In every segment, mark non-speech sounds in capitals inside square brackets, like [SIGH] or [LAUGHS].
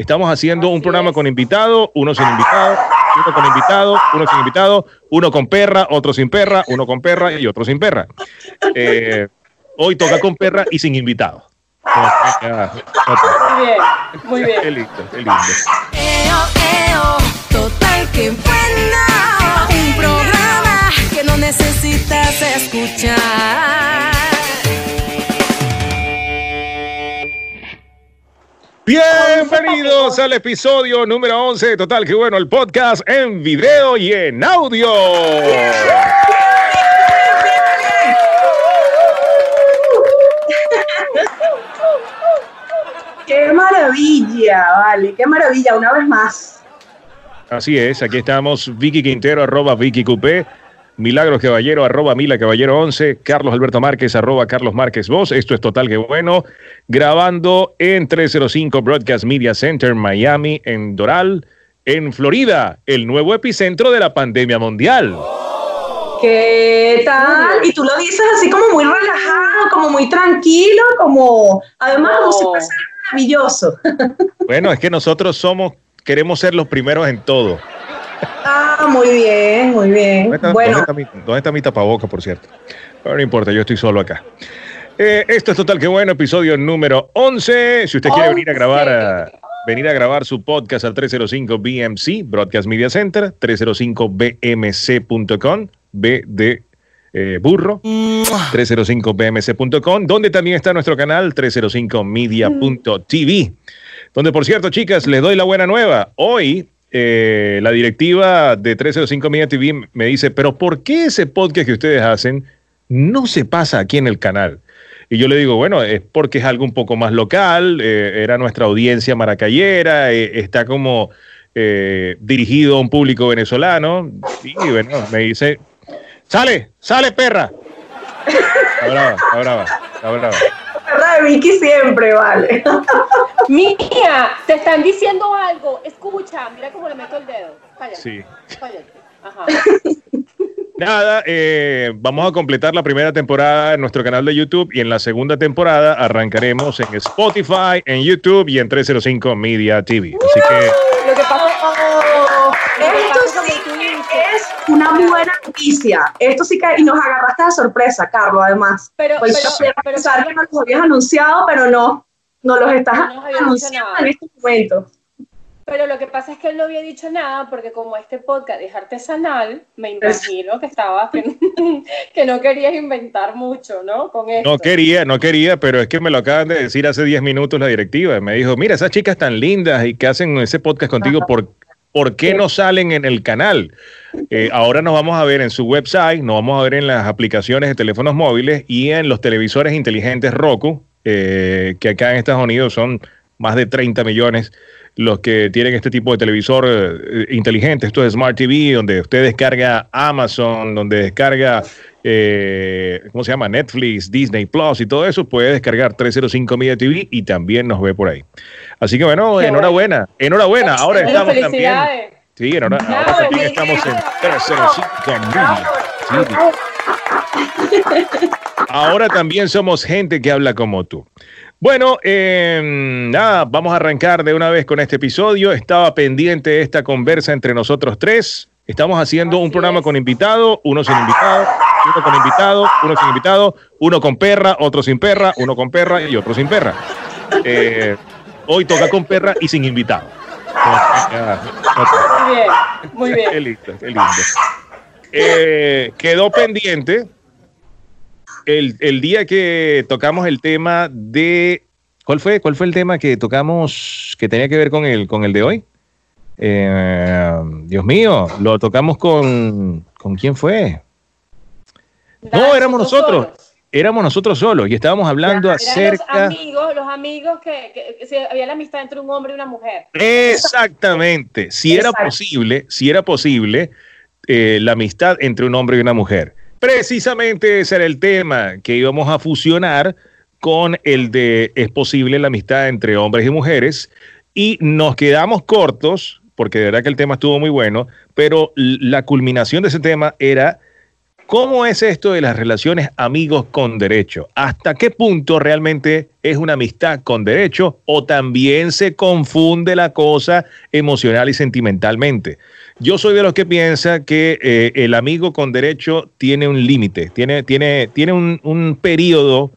Estamos haciendo un programa con invitado, uno sin invitado, uno con invitado, uno sin invitado, uno con perra, otro sin perra, uno con perra y otro sin perra. Eh, hoy toca con perra y sin invitado. Muy bien, muy bien. Qué lindo, qué lindo. Eo, eo, total que buena. Un programa que no necesitas escuchar. Bienvenidos al episodio número 11 de Total, que bueno, el podcast en video y en audio. Qué maravilla, vale, qué maravilla, una vez más. Así es, aquí estamos, Vicky Quintero, arroba Vicky Coupé, Milagros Caballero, arroba Mila Caballero 11, Carlos Alberto Márquez, arroba Carlos Márquez Voz. Esto es Total que Bueno, grabando en 305 Broadcast Media Center, Miami, en Doral, en Florida, el nuevo epicentro de la pandemia mundial. ¿Qué tal? Y tú lo dices así como muy relajado, como muy tranquilo, como además como si maravilloso. [LAUGHS] Bueno, es que nosotros somos, queremos ser los primeros en todo. Ah, muy bien, muy bien. ¿Dónde está, Bueno, dónde está mi, dónde está mi tapaboca, por cierto? Pero no importa, yo estoy solo acá. Eh, esto es Total Que Bueno, episodio número 11. Si usted quiere venir a grabar, a- venir a grabar su podcast al 305 BMC, Broadcast Media Center, 305bmc.com, B de eh, burro, 305bmc.com, donde también está nuestro canal, 305media.tv. Donde, por cierto, chicas, les doy la buena nueva. Hoy eh, la directiva de 305 Media TV me dice, pero ¿por qué ese podcast que ustedes hacen no se pasa aquí en el canal? Y yo le digo, bueno, es porque es algo un poco más local, eh, era nuestra audiencia maracayera, eh, está como dirigido a un público venezolano. Y bueno, me dice, sale, sale perra. Está brava, está brava, brava. De Vicky siempre, vale. [LAUGHS] Mía, te están diciendo algo. Escucha, mira cómo le meto el dedo. Sí. Ajá. [LAUGHS] Nada, eh, vamos a completar la primera temporada en nuestro canal de YouTube y en la segunda temporada arrancaremos en Spotify, en YouTube y en 305 Media TV. Así que Lo que pasa Esto sí que es una buena noticia. Esto sí que, y nos agarraste de sorpresa, Carlos, además. Pero, Pues pero, pero, pensar que nos los habías anunciado, pero no, no los estás No anunciando en este momento. pero lo que pasa es que él no había dicho nada porque como este podcast es artesanal, me imagino que estaba que, [LAUGHS] que no querías inventar mucho, ¿no? Con esto. no quería, no quería, pero es que me lo acaban de decir hace 10 minutos la directiva. Me dijo, mira, esas chicas tan lindas y que hacen ese podcast contigo, Ajá. ¿por, ¿por qué no salen en el canal? Eh, ahora nos vamos a ver en su website, nos vamos a ver en las aplicaciones de teléfonos móviles y en los televisores inteligentes Roku, eh, que acá en Estados Unidos son más de 30 millones los que tienen este tipo de televisor eh, inteligente. Esto es Smart TV, donde usted descarga Amazon, donde descarga, eh, ¿cómo se llama? Netflix, Disney Plus y todo eso. Puede descargar 305 Media TV y también nos ve por ahí. Así que bueno, Qué enhorabuena, enhorabuena. Ahora Bueno, estamos también. Sí, ahora, ahora también estamos en 305 Media TV. Ahora también somos gente que habla como tú. Bueno, eh, nada, vamos a arrancar de una vez con este episodio. Estaba pendiente esta conversa entre nosotros tres. Estamos haciendo un programa es. con invitado, uno sin invitado, uno con invitado, uno sin invitado, uno con perra, otro sin perra, uno con perra y otro sin perra. Eh, hoy toca con perra y sin invitado. Muy bien, muy bien. Qué lindo, qué lindo. Eh, quedó pendiente el, el día que tocamos el tema de. ¿Cuál fue? ¿Cuál fue el tema que tocamos que tenía que ver con el, con el de hoy? Eh, Dios mío, lo tocamos con. ¿Con quién fue? No, éramos nosotros. Éramos nosotros solos y estábamos hablando Eran los acerca. amigos, los amigos que, se- había la amistad entre un hombre y una mujer. Exactamente. Si era posible, si era posible, eh, la amistad entre un hombre y una mujer. Precisamente ese era el tema que íbamos a fusionar con el de es posible la amistad entre hombres y mujeres y nos quedamos cortos porque de verdad que el tema estuvo muy bueno, pero la culminación de ese tema era ¿Cómo es esto de las relaciones amigos con derecho? ¿Hasta qué punto realmente es una amistad con derecho o también se confunde la cosa emocional y sentimentalmente? Yo soy de los que piensa que eh, el amigo con derecho tiene un límite, tiene, tiene, tiene un, un periodo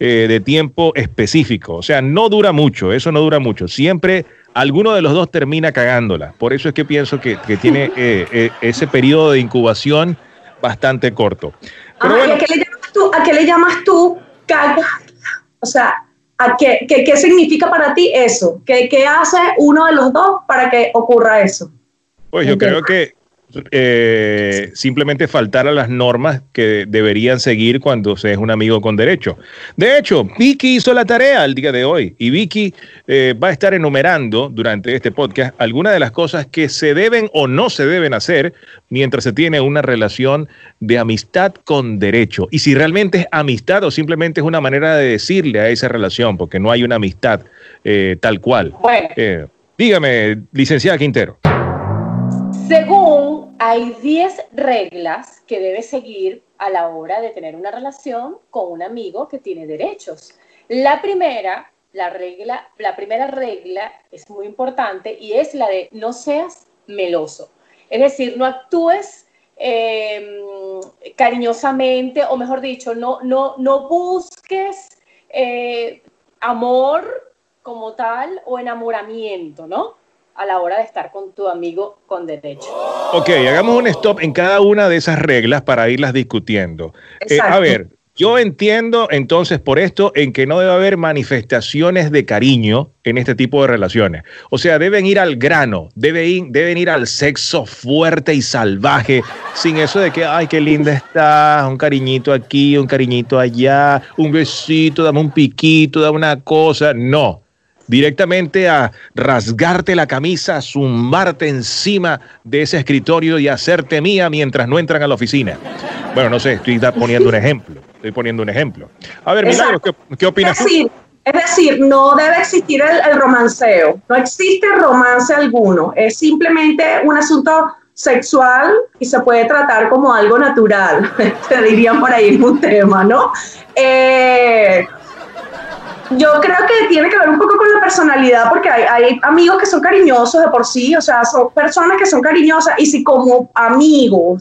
eh, de tiempo específico. O sea, no dura mucho, eso no dura mucho. Siempre alguno de los dos termina cagándola. Por eso es que pienso que, que tiene [LAUGHS] eh, eh, ese periodo de incubación bastante corto. Pero Ajá, ¿y bueno, ¿a, qué le llamas tú, ¿A qué le llamas tú cagar? O sea, ¿a qué, qué, qué significa para ti eso? ¿Qué, ¿Qué hace uno de los dos para que ocurra eso? pues yo creo que eh, simplemente faltar a las normas que deberían seguir cuando se es un amigo con derecho. De hecho, Vicky hizo la tarea el día de hoy y Vicky eh, va a estar enumerando durante este podcast algunas de las cosas que se deben o no se deben hacer mientras se tiene una relación de amistad con derecho. Y si realmente es amistad o simplemente es una manera de decirle a esa relación, porque no hay una amistad eh, tal cual. Bueno, dígame, licenciada Quintero. Según hay 10 reglas que debe seguir a la hora de tener una relación con un amigo que tiene derechos. La primera, la regla, la primera regla es muy importante y es la de no seas meloso. Es decir, no actúes eh, cariñosamente, o mejor dicho, no, no, no busques eh, amor como tal o enamoramiento, ¿no? A la hora de estar con tu amigo con derecho. Ok, hagamos un stop en cada una de esas reglas para irlas discutiendo. Eh, a ver, yo entiendo entonces por esto en que no debe haber manifestaciones de cariño en este tipo de relaciones. O sea, deben ir al grano, deben ir, deben ir al sexo fuerte y salvaje, sin eso de que, ay, qué linda estás, un cariñito aquí, un cariñito allá, un besito, dame un piquito, dame una cosa. No, directamente a rasgarte la camisa, zumbarte encima de ese escritorio y hacerte mía mientras no entran a la oficina. Bueno, no sé, estoy poniendo un ejemplo. Estoy poniendo un ejemplo. A ver, Milagros, ¿qué, qué Es opinas tú? decir, es decir, no debe existir el, el romanceo. No existe romance alguno. Es simplemente un asunto sexual y se puede tratar como algo natural. [LAUGHS] Te dirían por ahí un tema, ¿no? Eh, yo creo que tiene que ver un poco con la personalidad, porque hay, amigos que son cariñosos de por sí, o sea, son personas que son cariñosas, y si como amigos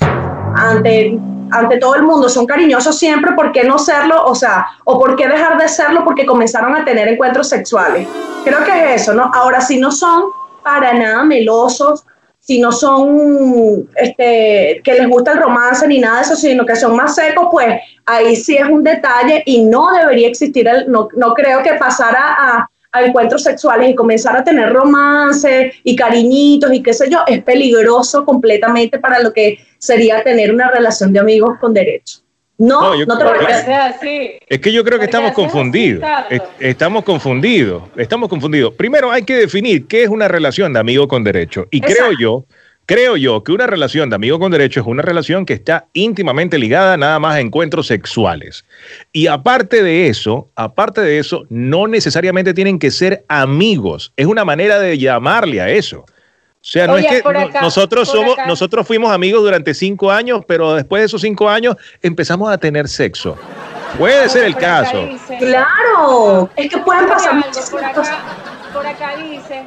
ante, ante todo el mundo son cariñosos siempre, ¿por qué no serlo? O sea, o por qué dejar de serlo porque comenzaron a tener encuentros sexuales. Creo que es eso, ¿no? Ahora, si no son para nada melosos, si no son este, que les gusta el romance ni nada de eso, sino que son más secos, pues ahí sí es un detalle y no debería existir, el, no, no creo que pasara a, encuentros sexuales y comenzar a tener romance y cariñitos y qué sé yo, es peligroso completamente para lo que sería tener una relación de amigos con derecho. No, No, no, yo te creo- Porque parece. sea así. Es que yo creo que Porque estamos confundidos. Es- Estamos confundidos. Estamos confundidos. Primero hay que definir qué es una relación de amigo con derecho. Y creo yo, creo yo que una relación de amigo con derecho es una relación que está íntimamente ligada nada más a encuentros sexuales. Y aparte de eso, aparte de eso, no necesariamente tienen que ser amigos. Es una manera de llamarle a eso. O sea, no Oye, es que acá, nosotros somos, acá. nosotros fuimos amigos durante cinco años, pero después de esos cinco años empezamos a tener sexo. Puede ser el caso. dice- Claro, es que pueden pasar muchas por cosas. acá, por acá dice,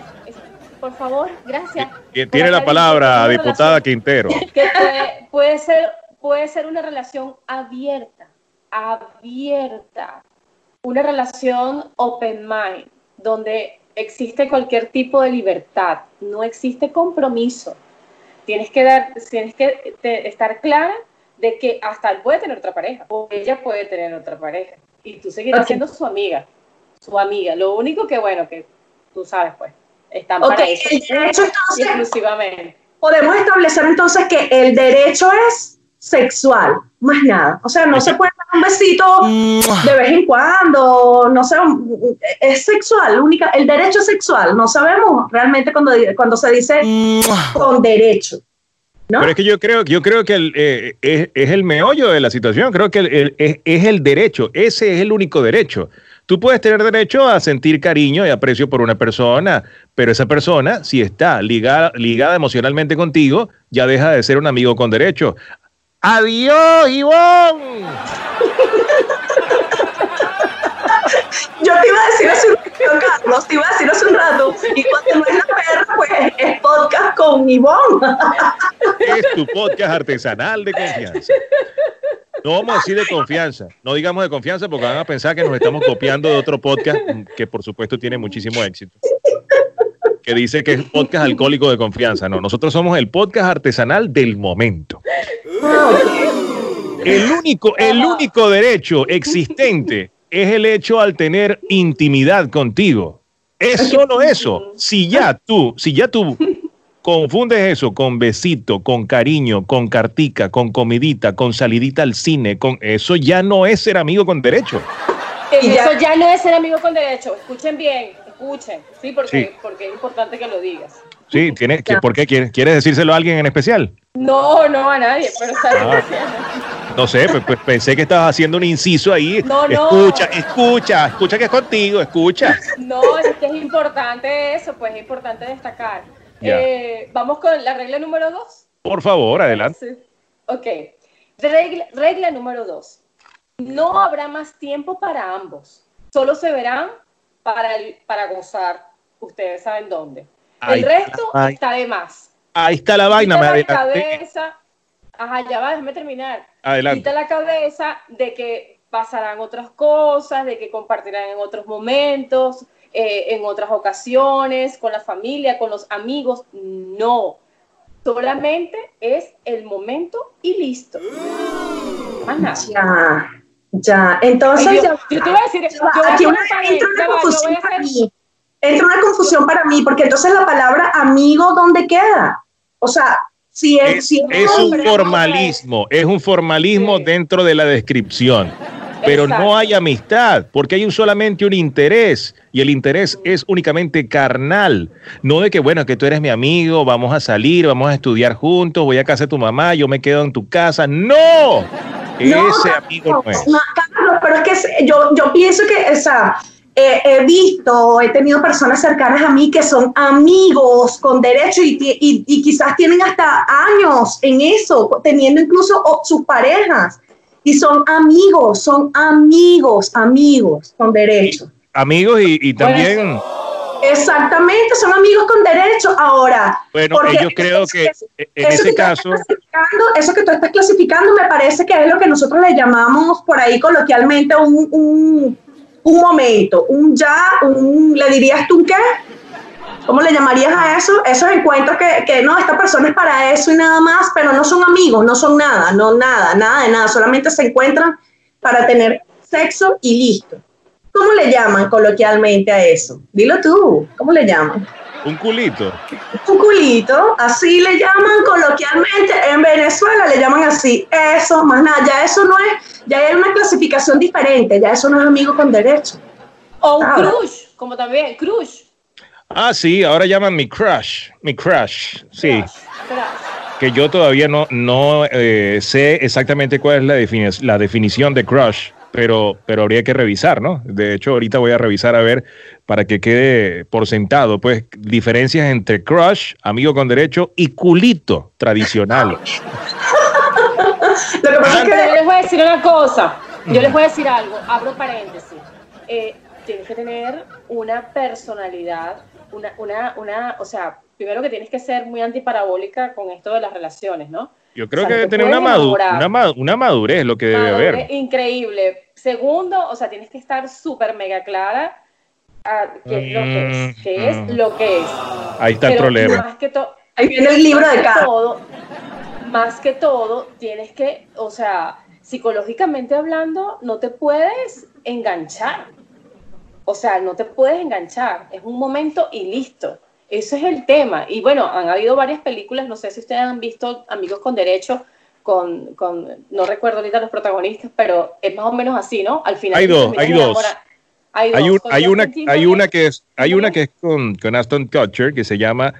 por favor, gracias. Tiene Por la palabra, diputada relación- Quintero. [LAUGHS] que puede, puede ser, puede ser una relación abierta, abierta, una relación open mind, donde existe cualquier tipo de libertad, no existe compromiso. Tienes que dar, tienes que te- estar clara de que hasta él puede tener otra pareja, o ella puede tener otra pareja, y tú seguirás Ok. siendo su amiga, su amiga. Lo único que, bueno, que tú sabes, pues, están Ok, para eso el derecho entonces exclusivamente. podemos establecer entonces que el derecho es sexual, más nada. O sea, no se puede un besito de vez en cuando, no sé, es sexual, única, el derecho es sexual, no sabemos realmente cuando, cuando se dice con derecho. ¿no? Pero es que yo creo, yo creo que el, eh, es, es el meollo de la situación. Creo que el- el- es, es el derecho. Ese es el único derecho. Tú puedes tener derecho a sentir cariño y aprecio por una persona, pero esa persona, si está ligada, ligada emocionalmente contigo, ya deja de ser un amigo con derecho. Adiós, Ivonne. Yo te iba a decir hace un rato, Carlos, te iba a decir hace un rato, y cuando no es la perra, pues es podcast con Ivonne. Es tu podcast artesanal de confianza. No vamos a decir de confianza, no digamos de confianza porque van a pensar que nos estamos copiando de otro podcast que por supuesto tiene muchísimo éxito. Que dice que es podcast alcohólico de confianza. No, nosotros somos el podcast artesanal del momento. El único, el único derecho existente es el hecho al tener intimidad contigo. Es solo eso. Si ya tú, si ya tú confundes eso con besito, con cariño, con cartica, con comidita, con salidita al cine, con eso ya no es ser amigo con derecho. Y Eso ya no es ser amigo con derecho. Escuchen bien, escuchen. Sí, porque, Sí. porque es importante que lo digas. Sí, tienes que, ¿por qué quieres, quieres decírselo a alguien en especial? No, no a nadie, pero sabes Ah. No sé, pensé que estabas haciendo un inciso ahí. No, no. Escucha, escucha, escucha que es contigo, escucha. No, es que es importante eso, pues es importante destacar. Ya. Eh, Vamos con la regla número dos. Por favor, adelante. Sí. Ok. Regla, regla número dos. No habrá más tiempo para ambos. Solo se verán para, el- para gozar. Ustedes saben dónde. El resto está de más. Ahí está la vaina, me la cabeza. Ajá, ya va, déjame terminar. Adelante. Quita la cabeza de que pasarán otras cosas, de que compartirán en otros momentos, eh, en otras ocasiones, con la familia, con los amigos. No. Solamente es el momento y listo. Más nada. Ya, ya. Entonces, Ay, ya Dios, yo te iba a decir, Ya voy aquí una- entra una confusión voy para mí. Entra una confusión para mí, porque entonces la palabra amigo, ¿dónde queda? O sea, si es, Es, si es un hombre, formalismo, es un formalismo Sí. dentro de la descripción. Pero Exacto. no hay amistad, porque hay un, solamente un interés, y el interés es únicamente carnal. No de que, bueno, que tú eres mi amigo, vamos a salir, vamos a estudiar juntos, voy a casa de tu mamá, yo me quedo en tu casa. ¡No! No, Ese Carlos, amigo no es. no, Carlos, pero es que yo, yo pienso que, o sea, eh, he visto, he tenido personas cercanas a mí que son amigos con derecho y, y- y quizás tienen hasta años en eso, teniendo incluso sus parejas. Y son amigos, son amigos, amigos con derecho. Amigos y, y también, Exactamente, son amigos con derecho. Ahora, bueno, yo creo que eso- en ese caso, eso que tú estás clasificando me parece que es lo que nosotros le llamamos por ahí coloquialmente un, un, un momento, un ya, un, ¿le dirías tú un qué? ¿Cómo le llamarías a eso? Esos encuentros que, que no, esta persona es para eso y nada más, pero no son amigos, no son nada, no nada, nada de nada, solamente se encuentran para tener sexo y listo. ¿Cómo le llaman coloquialmente a eso? Dilo tú, ¿cómo le llaman? Un culito. un culito, así le llaman coloquialmente, en Venezuela le llaman así, eso, más nada, ya eso no es, ya hay una clasificación diferente, ya eso no es amigo con derecho. O un Ah. crush, como también, crush. Ah, sí, ahora llaman mi crush, mi crush, sí. Crush, crush. que yo todavía no, no eh, sé exactamente cuál es la, defini- la definición de crush, pero, pero habría que revisar, ¿no? De hecho, ahorita voy a revisar a ver para que quede por sentado, pues, diferencias entre crush, amigo con derecho, y culito tradicional. [LAUGHS] Lo que pasa es Pero yo les voy a decir una cosa. Yo les voy a decir algo. Abro paréntesis. Eh, tienes que tener una personalidad, una, una, una, o sea, primero que tienes que ser muy antiparabólica con esto de las relaciones, ¿no? Yo creo O sea, que tener una, madu- una, ma- una madurez lo que debe Madurez haber. Increíble. Segundo, o sea, tienes que estar súper mega clara a qué es lo que es, qué es Mm. lo que es. Ahí está el problema. Más que todo, ahí viene el libro más de cada. todo, más que todo, tienes que, o sea, psicológicamente hablando, no te puedes enganchar. O sea, no te puedes enganchar. Es un momento y listo. Ese es el tema. Y bueno, han habido varias películas, no sé si ustedes han visto Amigos con Derecho, con, con no recuerdo ahorita los protagonistas, pero es más o menos así, ¿no? Al final. Hay dos, hay dos. Hay, Hay, dos, un- con hay una, hay una que es, hay una que es con, con Aston Kutcher que se llama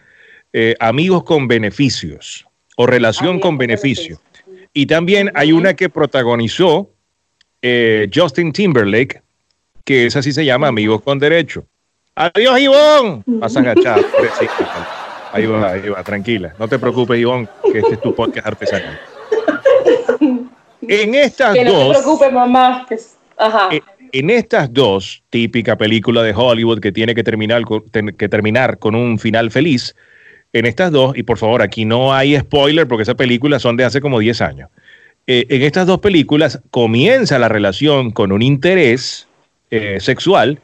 eh, Amigos con Beneficios o Relación Amigos con Beneficio. Beneficio. Y también hay una que protagonizó eh, Justin Timberlake, que esa sí se llama Amigos con Derecho. Adiós, Ivonne. Vas a agachar. pobrecita. Ahí va, ahí va, tranquila. No te preocupes, Ivonne, que este es tu podcast artesanal. En estas Que no te dos, preocupes, mamá. que es- Ajá. eh, en estas dos, típica película de Hollywood que tiene que terminar, que terminar con un final feliz, en estas dos, y por favor, aquí no hay spoiler porque esas películas son de hace como 10 años. Eh, en estas dos películas comienza la relación con un interés eh, sexual,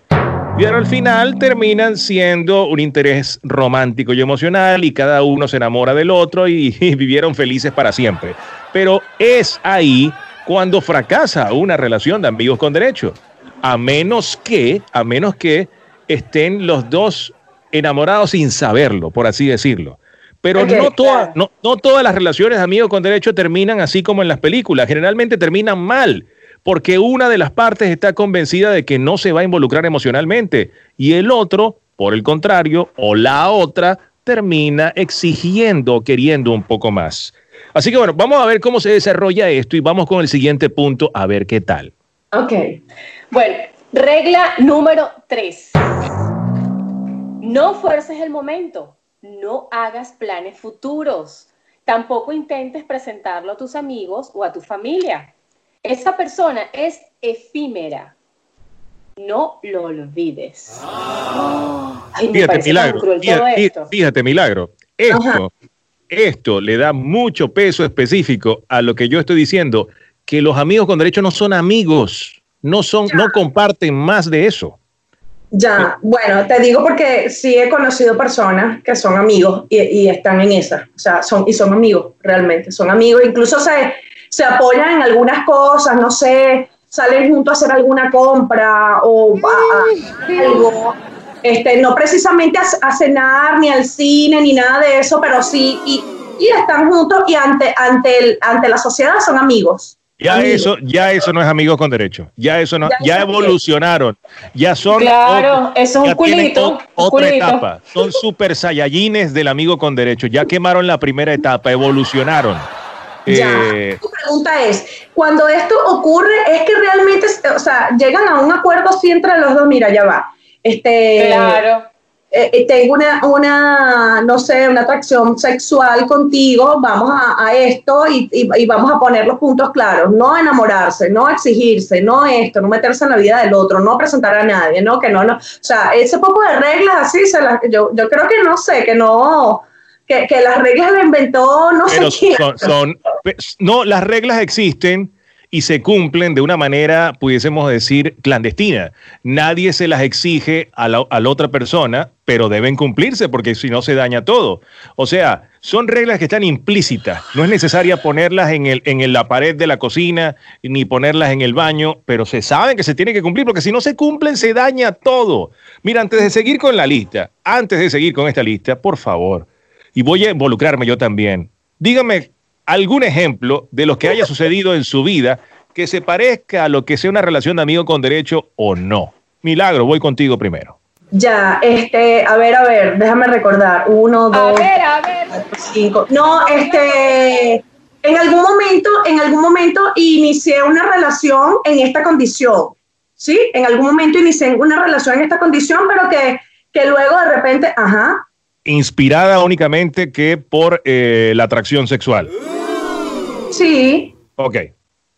pero al final terminan siendo un interés romántico y emocional y cada uno se enamora del otro y, [LAUGHS] y vivieron felices para siempre. Pero es ahí cuando fracasa una relación de amigos con derecho, a menos que, a menos que estén los dos enamorados sin saberlo, por así decirlo. Pero no, toda- claro. no, no todas las relaciones de amigos con derecho terminan así como en las películas, generalmente terminan mal, porque una de las partes está convencida de que no se va a involucrar emocionalmente y el otro, por el contrario, o la otra, termina exigiendo queriendo un poco más. Así que bueno, vamos a ver cómo se desarrolla esto y vamos con el siguiente punto a ver qué tal. Ok. Bueno, regla número tres. No fuerces el momento. No hagas planes futuros. Tampoco intentes presentarlo a tus amigos o a tu familia. Esa persona es efímera. No lo olvides. Ay, me Fíjate, milagro. cruel todo Fíjate, esto. fíjate, milagro. Esto, esto le da mucho peso específico a lo que yo estoy diciendo, que los amigos con derecho no son amigos, no son, no comparten más de eso. Ya, bueno, te digo porque sí he conocido personas que son amigos y, y están en esa, o sea, son, y son amigos, realmente, son amigos, incluso se, se apoyan en algunas cosas, no sé, salen juntos a hacer alguna compra o a- a algo, este, no precisamente a, a cenar, ni al cine, ni nada de eso, pero sí, y, y están juntos y ante, ante, el, ante la sociedad son amigos. Ya Amigos. eso, ya eso no es amigos con derecho. Ya eso no, Ya evolucionaron. Ya son Claro, eso es un culito, o- otra culito. etapa. Son super saiyajines del amigo con derecho. Ya quemaron la primera etapa, evolucionaron. Ya. Eh, Tu pregunta es, cuando esto ocurre, es que realmente, o sea, llegan a un acuerdo así entre los dos, mira, ya va. Este, Claro. eh, eh, tengo una, una, no sé, una atracción sexual contigo, vamos a, a esto y, y- y vamos a poner los puntos claros, no enamorarse, no exigirse, no esto, no meterse en la vida del otro, no presentar a nadie, no, que no, no, o sea, ese poco de reglas así, se las, yo, yo creo que no sé, que no, que, que las reglas las inventó no pero sé [LAUGHS] quién. son, son- no, las reglas existen y se cumplen de una manera, pudiésemos decir, clandestina. Nadie se las exige a la, a la otra persona, pero deben cumplirse porque si no se daña todo. O sea, son reglas que están implícitas. No es necesaria ponerlas en, el, en el- la pared de la cocina ni ponerlas en el baño, pero se saben que se tienen que cumplir porque si no se cumplen se daña todo. Mira, antes de seguir con la lista, antes de seguir con esta lista, por favor, y voy a involucrarme yo también. Dígame algún ejemplo de lo que haya sucedido en su vida que se parezca a lo que sea una relación de amigo con derecho o no. Milagro, voy contigo primero. Ya, este, a ver, a ver, déjame recordar. Uno, A dos, ver, a ver. cinco. No, este, en algún momento, en algún momento inicié una relación en esta condición, ¿sí? En algún momento inicié una relación en esta condición, pero que, que luego de repente, ajá, Inspirada únicamente que por eh, la atracción sexual. sí, Ok.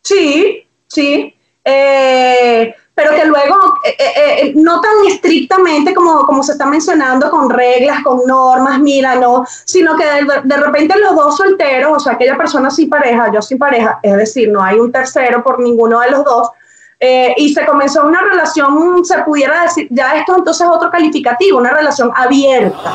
Sí, sí. Eh, pero que luego, eh, eh, no tan estrictamente como, como se está mencionando, con reglas, con normas, mira, no, sino que de, de repente los dos solteros, o sea, aquella persona sin pareja, yo sin pareja, es decir, no hay un tercero por ninguno de los dos, eh, y se comenzó una relación, se pudiera decir, ya esto entonces es otro calificativo, una relación abierta,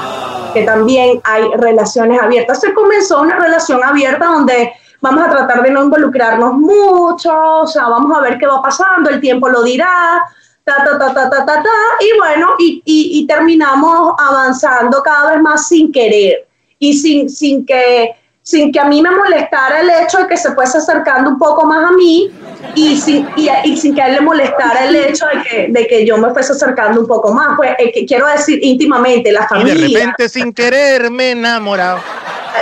que también hay relaciones abiertas. Se comenzó una relación abierta donde vamos a tratar de no involucrarnos mucho, o sea, vamos a ver qué va pasando, el tiempo lo dirá, ta, ta, ta, ta, ta, ta, ta, y bueno, y, y, y terminamos avanzando cada vez más sin querer y sin, sin que sin que a mí me molestara el hecho de que se fuese acercando un poco más a mí y sin, y, y sin que a él le molestara el hecho de que, de que yo me fuese acercando un poco más. Pues eh, que quiero decir íntimamente, la Y de familia, repente sin querer me he enamorado.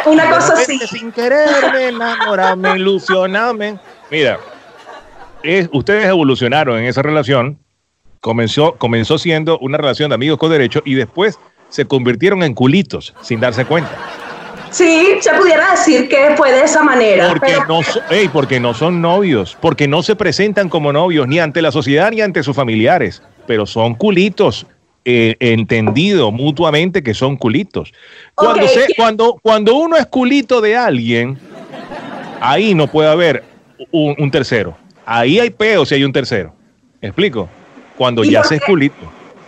una De cosa así. sin querer me he enamorado, me ilusionado. me- Mira, es- ustedes evolucionaron en esa relación. Comenzó, comenzó siendo una relación de amigos con derecho y después se convirtieron en culitos sin darse cuenta. Sí, se pudiera decir que fue de esa manera. Porque, pero- no, so- ey, porque no son novios, porque no se presentan como novios ni ante la sociedad ni ante sus familiares, pero son culitos. eh, entendido mutuamente que son culitos. Cuando, se- cuando, cuando uno es culito de alguien, ahí no puede haber un, un tercero. Ahí hay peo si hay un tercero. ¿Me explico? Cuando ¿Y ya se es culito.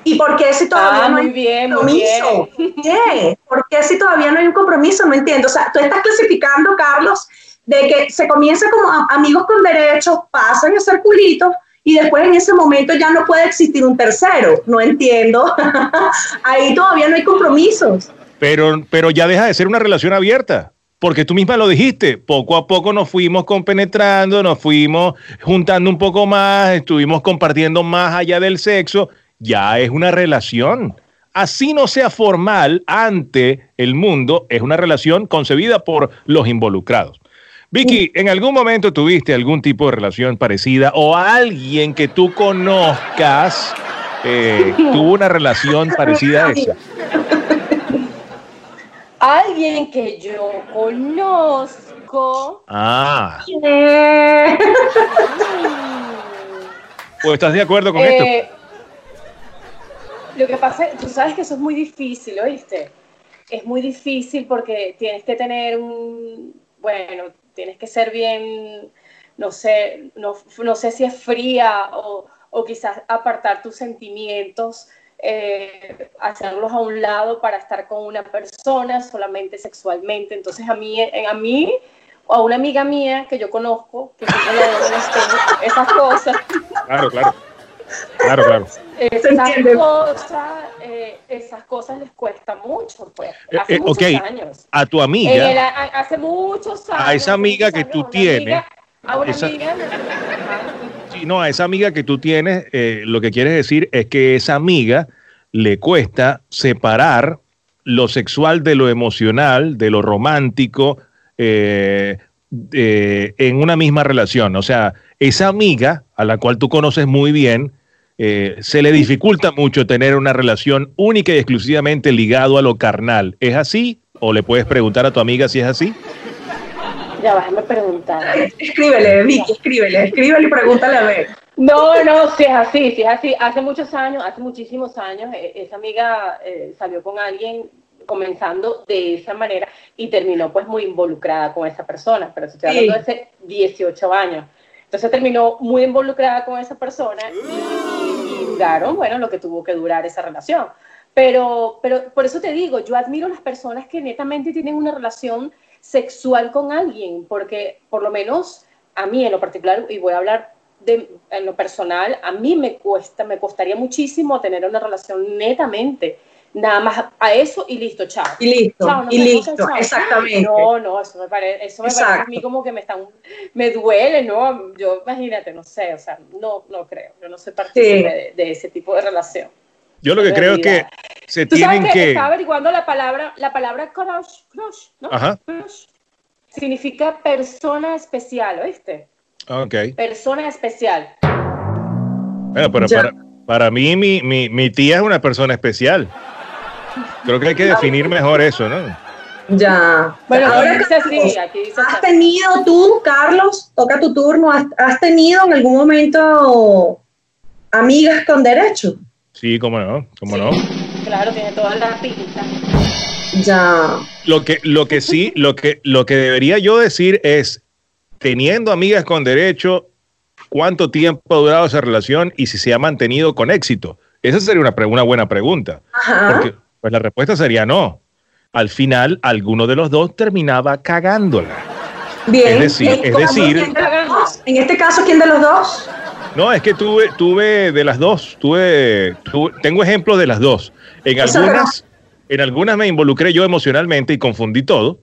¿Y por qué si todavía Ah, no hay bien, compromiso? bien. ¿Por qué? ¿Por qué si todavía no hay un compromiso? No entiendo. O sea, tú estás clasificando, Carlos, de que se comienza como amigos con derechos, pasan a ser culitos y después en ese momento ya no puede existir un tercero. No entiendo. [LAUGHS] Ahí todavía no hay compromisos. Pero, pero ya deja de ser una relación abierta. Porque tú misma lo dijiste, poco a poco nos fuimos compenetrando, nos fuimos juntando un poco más, estuvimos compartiendo más allá del sexo, ya es una relación. Así no sea formal ante el mundo, es una relación concebida por los involucrados. Vicky, ¿en algún momento tuviste algún tipo de relación parecida o alguien que tú conozcas eh, [LAUGHS] tuvo una relación parecida a esa? [LAUGHS] Alguien que yo conozco. Ah, [LAUGHS] Eh, pues estás de acuerdo con esto. Lo que pasa, es- tú sabes que eso es muy difícil, ¿oíste? Es muy difícil porque tienes que tener un, bueno, tienes que ser bien, no sé, no, no sé si es fría o, o quizás apartar tus sentimientos, eh, hacerlos a un lado para estar con una persona solamente sexualmente. Entonces a mí, a mí o a una amiga mía que yo conozco, que digo, este, esas cosas, Claro, claro. Claro, claro. Esas cosas, eh, esas cosas les cuesta mucho, pues. Eh, Hace eh, muchos ok. años. A tu el- amiga, a- hace muchos años. A esa amiga que tú años, tienes, amiga- a una esa- amiga. Sí, no, a esa amiga que tú tienes, eh, lo que quieres decir es que esa amiga le cuesta separar lo sexual de lo emocional, de lo romántico, eh, eh, en una misma relación. O sea, esa amiga, a la cual tú conoces muy bien, eh, se le dificulta mucho tener una relación única y exclusivamente ligado a lo carnal. ¿Es así? ¿O le puedes preguntar a tu amiga si es así? Ya, déjame preguntar. escríbele, Vicky, escríbele, escríbele y pregúntale a ver. No, no, si es así, si es así. Hace muchos años, hace muchísimos años, eh, esa amiga eh, salió con alguien comenzando de esa manera y terminó pues muy involucrada con esa persona, pero estoy hablando de hace 18 años. Entonces terminó muy involucrada con esa persona y bueno, lo que tuvo que durar esa relación. Pero, pero por eso te digo, yo admiro las personas que netamente tienen una relación sexual con alguien, porque por lo menos a mí en lo particular, y voy a hablar de, en lo personal, a mí me cuesta, me costaría muchísimo tener una relación netamente, nada más a eso y listo, chao. Y listo, Chao, y listo, exactamente. No, no, eso me parece, eso me parece a mí como que me están, me duele, ¿no? Yo, imagínate, no sé, o sea, no, no creo, yo no soy partícipe de, de ese tipo de relación. Yo lo que creo es que se Tú sabes tienen que, que... estaba averiguando la palabra, la palabra crush, crush, ¿no? Ajá. Crush. Significa persona especial, ¿oíste? Ok. Persona especial. Bueno, pero para, para mí, mi, mi, mi tía es una persona especial. Creo que hay que definir mejor eso, ¿no? Ya. Bueno, Ahora, dice así, aquí dice ¿has así. tenido tú, Carlos, toca tu turno, ¿has, has tenido en algún momento amigas con derecho? Sí, cómo no, cómo Sí, no. Claro, tiene toda la pinta. Ya. Lo que, lo que sí, lo que, lo que debería yo decir es, teniendo amigas con derecho, ¿cuánto tiempo ha durado esa relación y si se ha mantenido con éxito? Esa sería una, pre- una buena pregunta. Ajá. Porque pues la respuesta sería no. Al final, alguno de los dos terminaba cagándola. Bien. es decir- ¿En es cómo? decir-. En este caso, ¿quién de los dos? No, es que tuve, tuve de las dos, tuve, tuve- tengo ejemplos de las dos. En algunas, en algunas me involucré yo emocionalmente y confundí todo,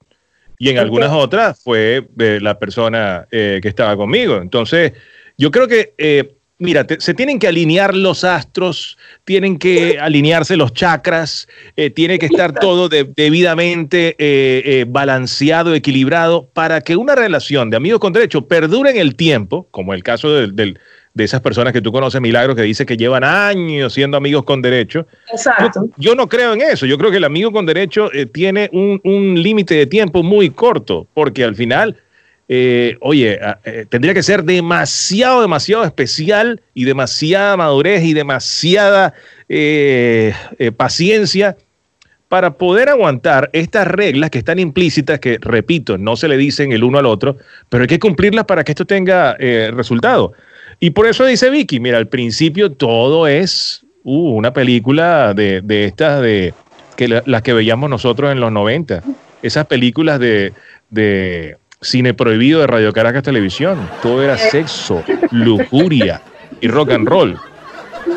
y en algunas otras fue eh, la persona eh, que estaba conmigo. Entonces, yo creo que, eh, mira, te- se tienen que alinear los astros, tienen que alinearse los chakras, eh, tiene que estar todo de- debidamente eh, eh, balanceado, equilibrado, para que una relación de amigos con derecho perdure en el tiempo, como el caso del, del- de esas personas que tú conoces, Milagros, que dice que llevan años siendo amigos con derecho. Exacto. Yo, yo no creo en eso. Yo creo que el amigo con derecho eh, tiene un, un límite de tiempo muy corto, porque al final, eh, oye, ah, eh, tendría que ser demasiado, demasiado especial y demasiada madurez y demasiada eh, paciencia para poder aguantar estas reglas que están implícitas, que repito, no se le dicen el uno al otro, pero hay que cumplirlas para que esto tenga resultado. Y por eso dice Vicky, mira, al principio todo es uh, una película de, de estas de que la- las que veíamos nosotros en los 90, esas películas de, de cine prohibido de Radio Caracas Televisión. Todo era sexo, lujuria y rock and roll.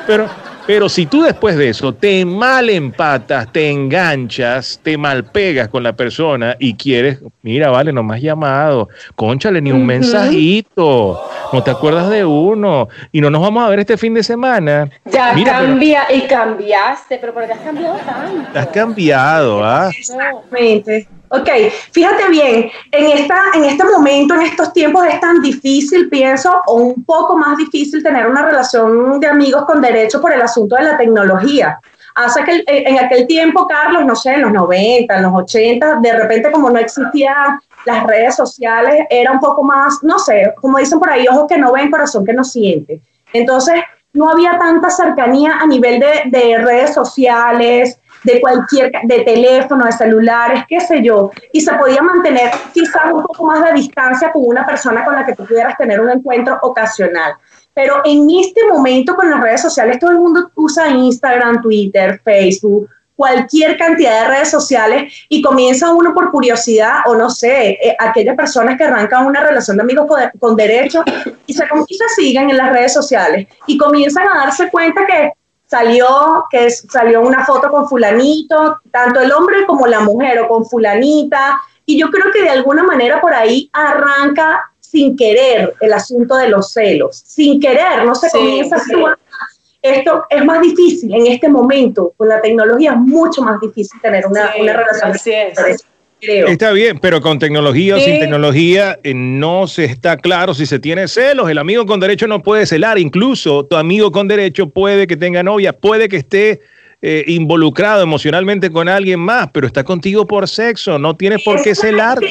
Pero, pero si tú después de eso te mal empatas, te enganchas, te malpegas con la persona y quieres, mira, vale, no me has llamado, conchale, ni un mensajito, no te acuerdas de uno, y no nos vamos a ver este fin de semana. Ya Mira, pero- cambia y cambiaste, pero ¿por qué has cambiado tanto? Has cambiado, ¿ah? Exactamente. Ok, fíjate bien, en, esta, en este momento, en estos tiempos es tan difícil, pienso, o un poco más difícil tener una relación de amigos con derecho por el asunto de la tecnología. Hace que en aquel tiempo, Carlos, no sé, en los 90, en los 80, de repente como no existían las redes sociales, era un poco más, no sé, como dicen por ahí, ojos que no ven, corazón que no siente. Entonces, no había tanta cercanía a nivel de redes sociales, de cualquier, de teléfono, de celulares, qué sé yo, y se podía mantener quizás un poco más de distancia con una persona con la que tú pudieras tener un encuentro ocasional. Pero en este momento con las redes sociales, todo el mundo usa Instagram, Twitter, Facebook, cualquier cantidad de redes sociales y comienza uno por curiosidad o no sé, eh, aquellas personas que arrancan una relación de amigos con, con derecho y se, y se siguen en las redes sociales y comienzan a darse cuenta que salió, que es- salió una foto con fulanito, tanto el hombre como la mujer o con fulanita, y yo creo que de alguna manera por ahí arranca sin querer el asunto de los celos, sin querer, no se Sí, comienza a sí. actuar. Esto es más difícil en este momento, con la tecnología es mucho más difícil tener una, Sí, una relación así es. Creo. Está bien, pero con tecnología o Sí. sin tecnología eh, no se está claro si se tiene celos. El amigo con derecho no puede celar. Incluso tu amigo con derecho puede que tenga novia, puede que esté eh, involucrado emocionalmente con alguien más, pero está contigo por sexo. No tienes por qué celarte.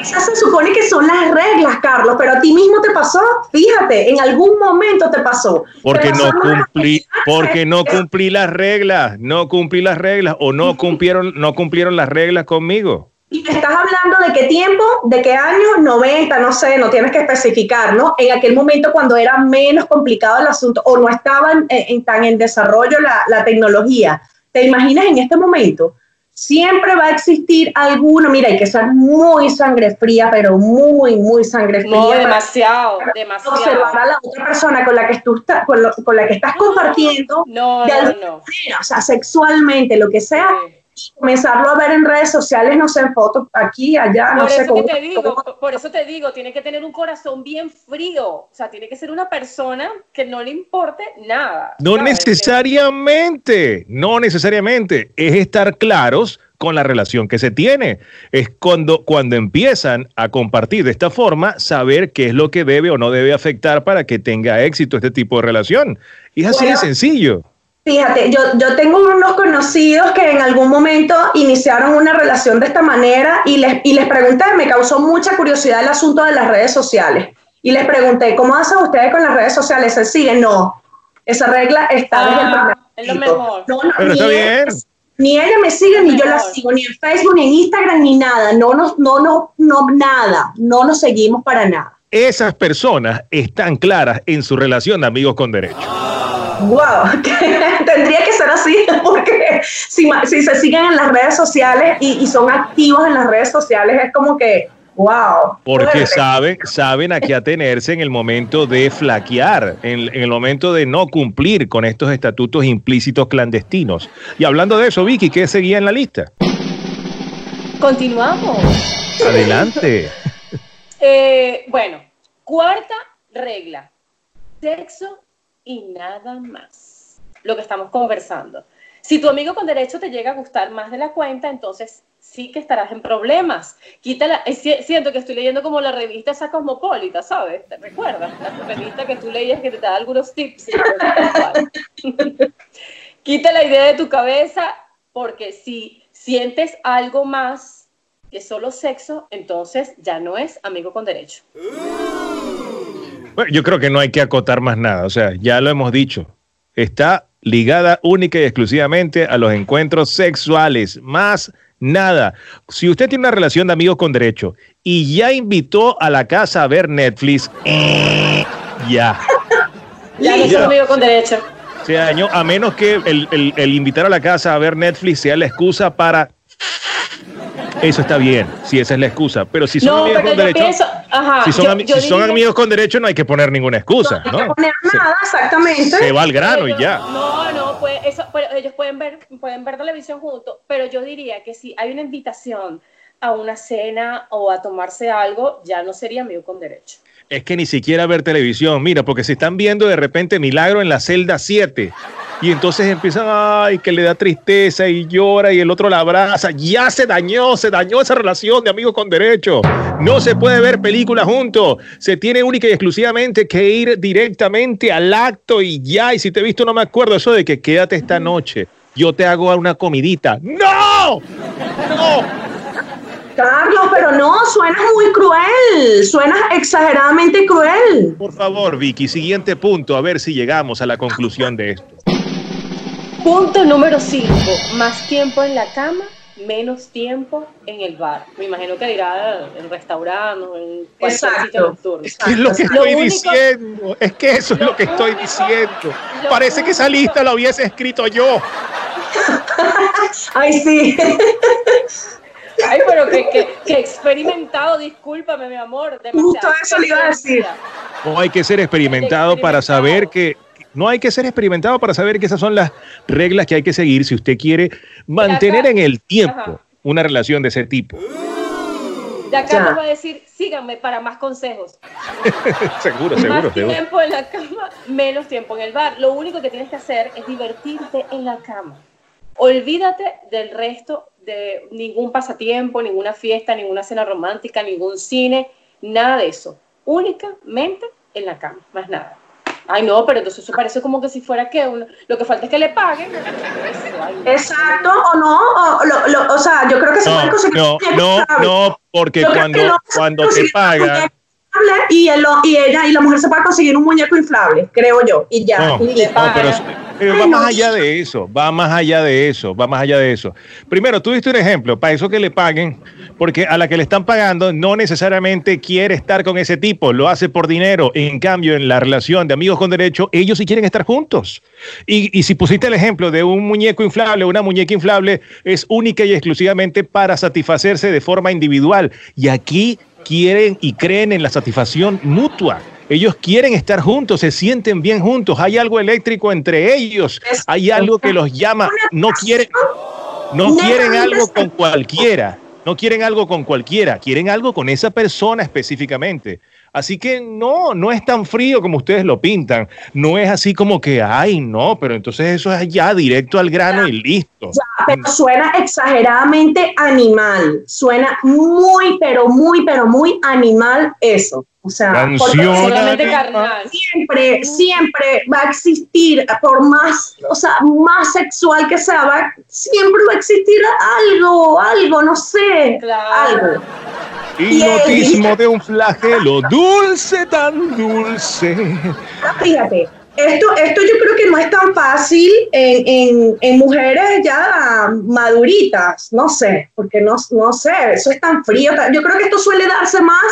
Esas se supone que son las reglas, Carlos, pero a ti mismo te pasó, fíjate, en algún momento te pasó. Porque Te no pasó cumplí, porque no cumplí las reglas, no cumplí las reglas o no cumplieron, no cumplieron las reglas conmigo. Y me estás hablando de qué tiempo, de qué año, 90, no sé, no tienes que especificar, ¿no? En aquel momento cuando era menos complicado el asunto o no estaba en, en- tan en desarrollo la, la tecnología. ¿Te imaginas en este momento? Siempre va a existir alguno, mira, hay que ser muy sangre fría, pero muy, muy sangre fría. No, para demasiado, observar demasiado. a la otra persona con la que tú estás, con, lo- con la que estás compartiendo, No, de no, alguna no. manera, o sea, sexualmente, lo que sea, Sí. Comenzarlo a ver en redes sociales, no sé, en fotos aquí, allá, no Por sé eso que cómo. te digo, por- por eso te digo, tiene que tener un corazón bien frío. O sea, tiene que ser una persona que no le importe nada. No ¿sabes? necesariamente, no necesariamente. Es estar claros con la relación que se tiene. Es cuando, cuando empiezan a compartir de esta forma, saber qué es lo que debe o no debe afectar para que tenga éxito este tipo de relación. Y es así de Bueno. sencillo. Fíjate, yo, yo tengo unos conocidos que en algún momento iniciaron una relación de esta manera y les, y les pregunté, me causó mucha curiosidad el asunto de las redes sociales. Y les pregunté, ¿cómo hacen ustedes con las redes sociales? ¿Se siguen? No, esa regla está desde el Ah, primer es lo mejor. No, no, Pero ni está ella- bien. Ni ella me sigue, ni yo la sigo, ni en Facebook, ni en Instagram, ni nada. No, nos, no, no, no, nada. No nos seguimos para nada. Esas personas están claras en su relación de amigos con derecho. Wow, [LAUGHS] tendría que ser así, [LAUGHS] porque si, se siguen en las redes sociales y, y son activos en las redes sociales, es como que, wow. Porque saben, saben a qué atenerse en el momento de flaquear, en, en el momento de no cumplir con estos estatutos implícitos clandestinos. Y hablando de eso, Vicky, ¿qué seguía en la lista? Continuamos. Adelante. [LAUGHS] Eh, bueno, cuarta regla. Sexo y nada más. Lo que estamos conversando. Si tu amigo con derecho te llega a gustar más de la cuenta, entonces sí que estarás en problemas. Quítala, siento que estoy leyendo como la revista esa cosmopolita, ¿sabes? ¿Te recuerdas? La revista que tú leías que te da algunos tips. [LAUGHS] Quita la idea de tu cabeza porque si sientes algo más que solo sexo, entonces ya no es amigo con derecho. Bueno, yo creo que no hay que acotar más nada, o sea, ya lo hemos dicho. Está ligada única y exclusivamente a los encuentros sexuales, más nada. Si usted tiene una relación de amigos con derecho y ya invitó a la casa a ver Netflix, eh, ya. Ya no soy amigo con derecho. Se dañó, a menos que el, el- el invitar a la casa a ver Netflix sea la excusa para... Eso está bien, si esa es la excusa. Pero si son No, amigos con derecho, pienso, ajá, si son, yo- ami- yo si son diría- amigos con derecho, no hay que poner ninguna excusa, No hay que ¿no? poner Se- nada, exactamente. se va al grano y ya. No, no, pues eso, pero ellos pueden ver, pueden ver televisión juntos, pero yo diría que si hay una invitación a una cena o a tomarse algo, ya no sería amigo con derecho. Es que ni siquiera ver televisión, mira, porque se están viendo de repente Milagro en la celda 7 y entonces empiezan, ay, que le da tristeza y llora y el otro la abraza. Ya se dañó, se dañó esa relación de amigos con derecho. No se puede ver películas juntos. Se tiene única y exclusivamente que ir directamente al acto y ya. Y si te he visto, no me acuerdo eso de que quédate esta noche. Yo te hago una comidita. ¡No! ¡No! Carlos, pero no, suenas muy cruel, suenas exageradamente cruel. Por favor, Vicky, siguiente punto, a ver si llegamos a la conclusión de esto. Punto número 5. Más tiempo en la cama, menos tiempo en el bar. Me imagino que dirá en restaurante o en cualquier Exacto. sitio nocturno. ¿Qué es lo que Lo estoy único- diciendo? Es que eso es lo lo que estoy único- diciendo. Parece que esa lista la hubiese escrito yo. [LAUGHS] Ay, sí. Ay, pero que, que, que experimentado, discúlpame, mi amor. Justo eso le iba a decir. No hay que ser experimentado para saber que no hay que ser experimentado para saber que esas son las reglas que hay que seguir si usted quiere mantener en el tiempo Ajá. una relación de ese tipo. De acá nos va a decir, síganme para más consejos. [LAUGHS] seguro, más seguro, seguro. tiempo en la cama, menos tiempo en el bar. Lo único que tienes que hacer es divertirte en la cama. Olvídate del resto de ningún pasatiempo, ninguna fiesta, ninguna cena romántica, ningún cine, nada de eso. Únicamente en la cama, más nada. Ay, no, pero entonces eso parece como que si fuera que uno- lo que falta es que le paguen. Exacto, o no, o, lo- lo- o sea, yo creo que se puede No, conseguir no, no, no, porque cuando, no cuando puede te pagan, Y, ella y la mujer se puede conseguir un muñeco inflable, creo yo, y ya. No, y no, listo. pero, va más allá de eso, va más allá de eso, va más allá de eso. Primero, tú diste un ejemplo, para eso que le paguen, porque a la que le están pagando no necesariamente quiere estar con ese tipo, lo hace por dinero. En cambio, en la relación de amigos con derecho, ellos sí quieren estar juntos. Y, y si pusiste el ejemplo de un muñeco inflable, una muñeca inflable, es única y exclusivamente para satisfacerse de forma individual. Y aquí quieren y creen en la satisfacción mutua. Ellos quieren estar juntos, se sienten bien juntos, hay algo eléctrico entre ellos, hay algo que los llama, no quieren, no quieren algo con cualquiera, no quieren algo con cualquiera, quieren algo con esa persona específicamente. Así que no, no es tan frío como ustedes lo pintan, no es así como que, ay, no, pero entonces eso es ya directo al grano y listo. Ya, pero suena exageradamente animal. Suena muy, pero muy, pero muy animal eso. O sea, carnal. siempre, siempre va a existir, por más, o sea, más sexual que sea, va- siempre va a existir algo, algo, no sé, Claro. algo. Hipnotismo de un flagelo, dulce, tan dulce. Ahora, Fíjate, esto, esto yo creo que no es tan fácil en, en- en mujeres ya maduritas, no sé, porque no, no sé, eso es tan frío. Yo creo que esto suele darse más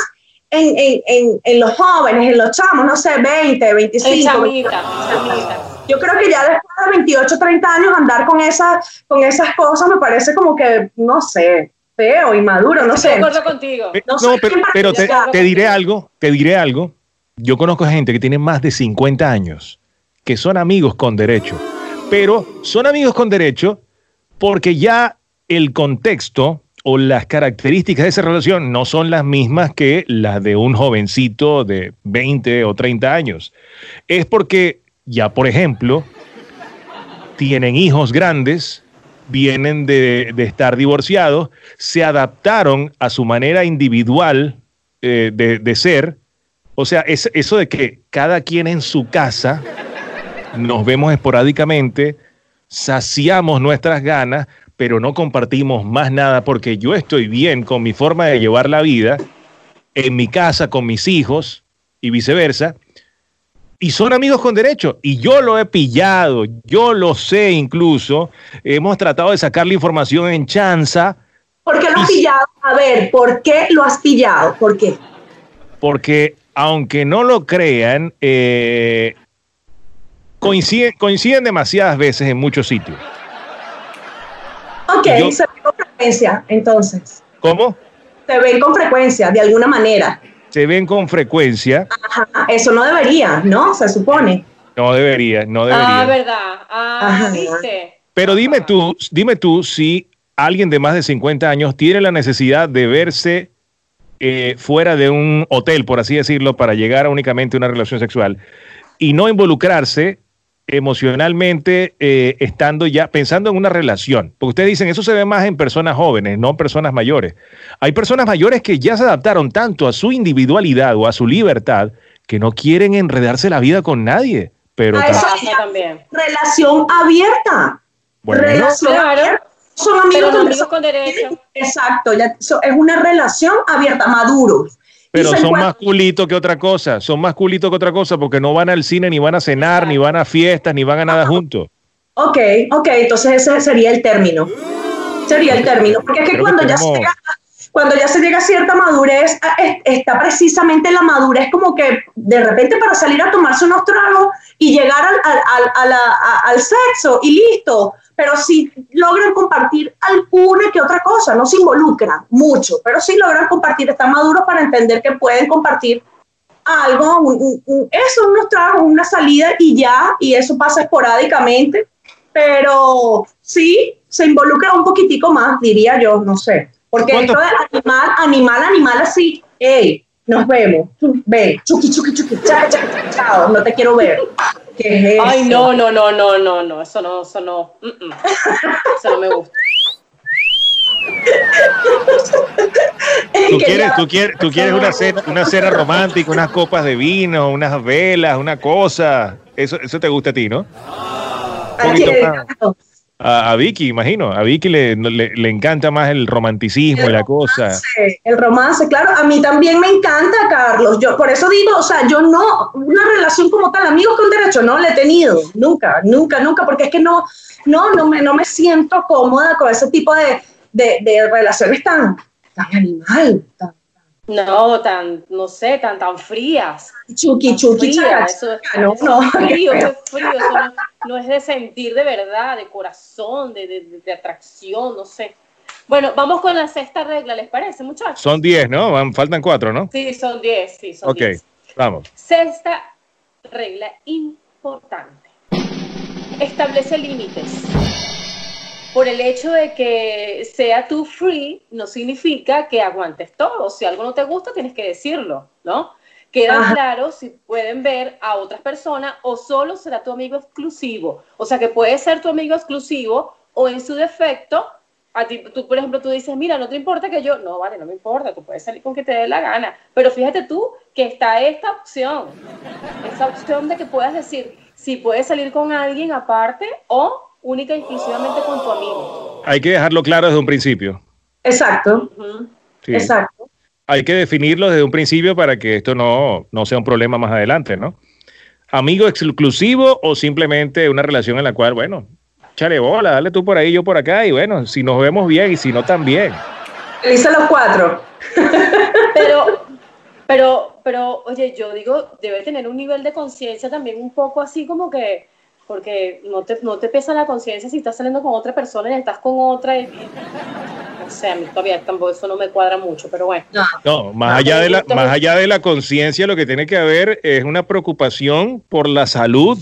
en, en- en- en los jóvenes, en los chamos, no sé, 20, En 25. chamita, chamita. Yo creo que ya después de 28, 30 años andar con esas, con esas cosas me parece como que, no sé, feo, inmaduro, no Estoy sé. de acuerdo contigo. No No, pero, pero te, te diré algo, te diré algo. Yo conozco gente que tiene más de 50 años, que son amigos con derecho, pero son amigos con derecho porque ya el contexto o las características de esa relación no son las mismas que las de un jovencito de 20 o 30 años. Es porque ya, por ejemplo, tienen hijos grandes vienen de, de estar divorciados, se adaptaron a su manera individual eh, de, de ser. O sea, es, eso de que cada quien en su casa nos vemos esporádicamente, saciamos nuestras ganas, pero no compartimos más nada porque yo estoy bien con mi forma de llevar la vida en mi casa con mis hijos y viceversa. Y son amigos con derecho. Y yo lo he pillado, yo lo sé incluso. Hemos tratado de sacar la información en chanza ¿Por qué lo has pillado? A ver, ¿por qué lo has pillado? ¿Por qué? porque aunque no lo crean, eh, coinciden, coinciden demasiadas veces en muchos sitios. Ok, Yo- se ven con frecuencia, entonces. ¿Cómo? Se ven con frecuencia, de alguna manera. Se ven con frecuencia. Ajá, eso no debería, ¿no? Se supone. No debería, no debería. Ah, verdad. Ah, Ajá. ¿viste? Pero dime tú, dime tú si alguien de más de 50 años tiene la necesidad de verse eh, fuera de un hotel, por así decirlo, para llegar a únicamente una relación sexual y no involucrarse emocionalmente eh, estando ya pensando en una relación. Porque ustedes dicen, eso se ve más en personas jóvenes, no en personas mayores. Hay personas mayores que ya se adaptaron tanto a su individualidad o a su libertad que no quieren enredarse la vida con nadie. Pero A eso- también. Relación abierta. bueno, relación Claro. abierta. Son amigos, Pero con- amigos con derecho. Exacto, ya, so- es una relación abierta, maduros. Pero son más culitos que otra cosa, son más culitos que otra cosa porque no van al cine, ni van a cenar, ni van a fiestas, ni van a nada juntos. Ok, ok, entonces ese sería el término. Sería el término. Porque es que Creo que cuando ya, se llega, cuando ya se llega a cierta madurez, ah, es- está precisamente la madurez como que de repente para salir a tomarse unos tragos y llegar al, al- al- sexo y listo. Pero si logran compartir alguna que otra cosa, no se involucran mucho, pero sí logran compartir, están maduros para entender que pueden compartir algo, un- un- un- eso, unos una salida y ya, y eso pasa esporádicamente, pero sí, se involucra un poquitico más, diría yo, no sé, porque ¿Cuánto- esto de animal, animal, animal así, hey, nos vemos, ven, chuki, chuki, chuki, chao, chao, chao, no te quiero ver. ¿Qué es Ay, no, no, no, no, no, no, eso no, eso no, mm, mm. eso no me gusta. Tú quieres, tú quieres, tú quieres una cena, una cena romántica, unas copas de vino, unas velas, una cosa. Eso, eso te gusta a ti, ¿no? ¿A poquito quién? más. A, a Vicky, imagino. A Vicky le, le- le encanta más el romanticismo y la cosa. El romance, claro, a mí también me encanta, Carlos. Yo por eso digo, o sea, yo no, una relación como tal, amigos con derecho, no la he tenido, nunca, nunca, nunca, porque es que no, no, no me, no me siento cómoda con ese tipo de, de, de relaciones tan, tan animal, tan No, tan, no sé, tan, tan frías. chuki, chuki, eso, no, eso no. es frío, eso es [LAUGHS] frío, eso no, no es de sentir de verdad, de corazón, de, de, de- de atracción, no sé. Bueno, vamos con la sexta regla, ¿les parece, muchachos? Son 10, ¿no? Van- faltan 4, ¿no? Sí, son 10, sí, son Ok, 10. vamos. Sexta regla importante. Establece límites. Por el hecho de que sea tú free, no significa que aguantes todo. Si algo no te gusta, tienes que decirlo, ¿no? Queda Ajá. claro si pueden ver a otras personas o solo será tu amigo exclusivo. O sea, que puede ser tu amigo exclusivo o en su defecto, a ti, tú, por ejemplo, tú dices, mira, no te importa que yo, no, vale, no me importa, tú puedes salir con que te dé la gana. Pero fíjate tú que está esta opción, esa opción de que puedas decir si puedes salir con alguien aparte o única y exclusivamente con tu amigo. Hay que dejarlo claro desde un principio. Exacto. Sí. exacto. Hay que definirlo desde un principio para que esto no, no sea un problema más adelante, ¿no? Amigo exclusivo o simplemente una relación en la cual, bueno, chale bola, dale tú por ahí, yo por acá, y bueno, si nos vemos bien y si no también. Dice los cuatro. Pero, pero, pero, oye, yo digo, debe tener un nivel de conciencia también un poco así como que, porque no te, no te pesa la conciencia si estás saliendo con otra persona y estás con otra y, no sé, a mí todavía tampoco eso no me cuadra mucho, pero bueno. No. No, más Ah, allá de la, más allá de la conciencia, lo que tiene que haber es una preocupación por la salud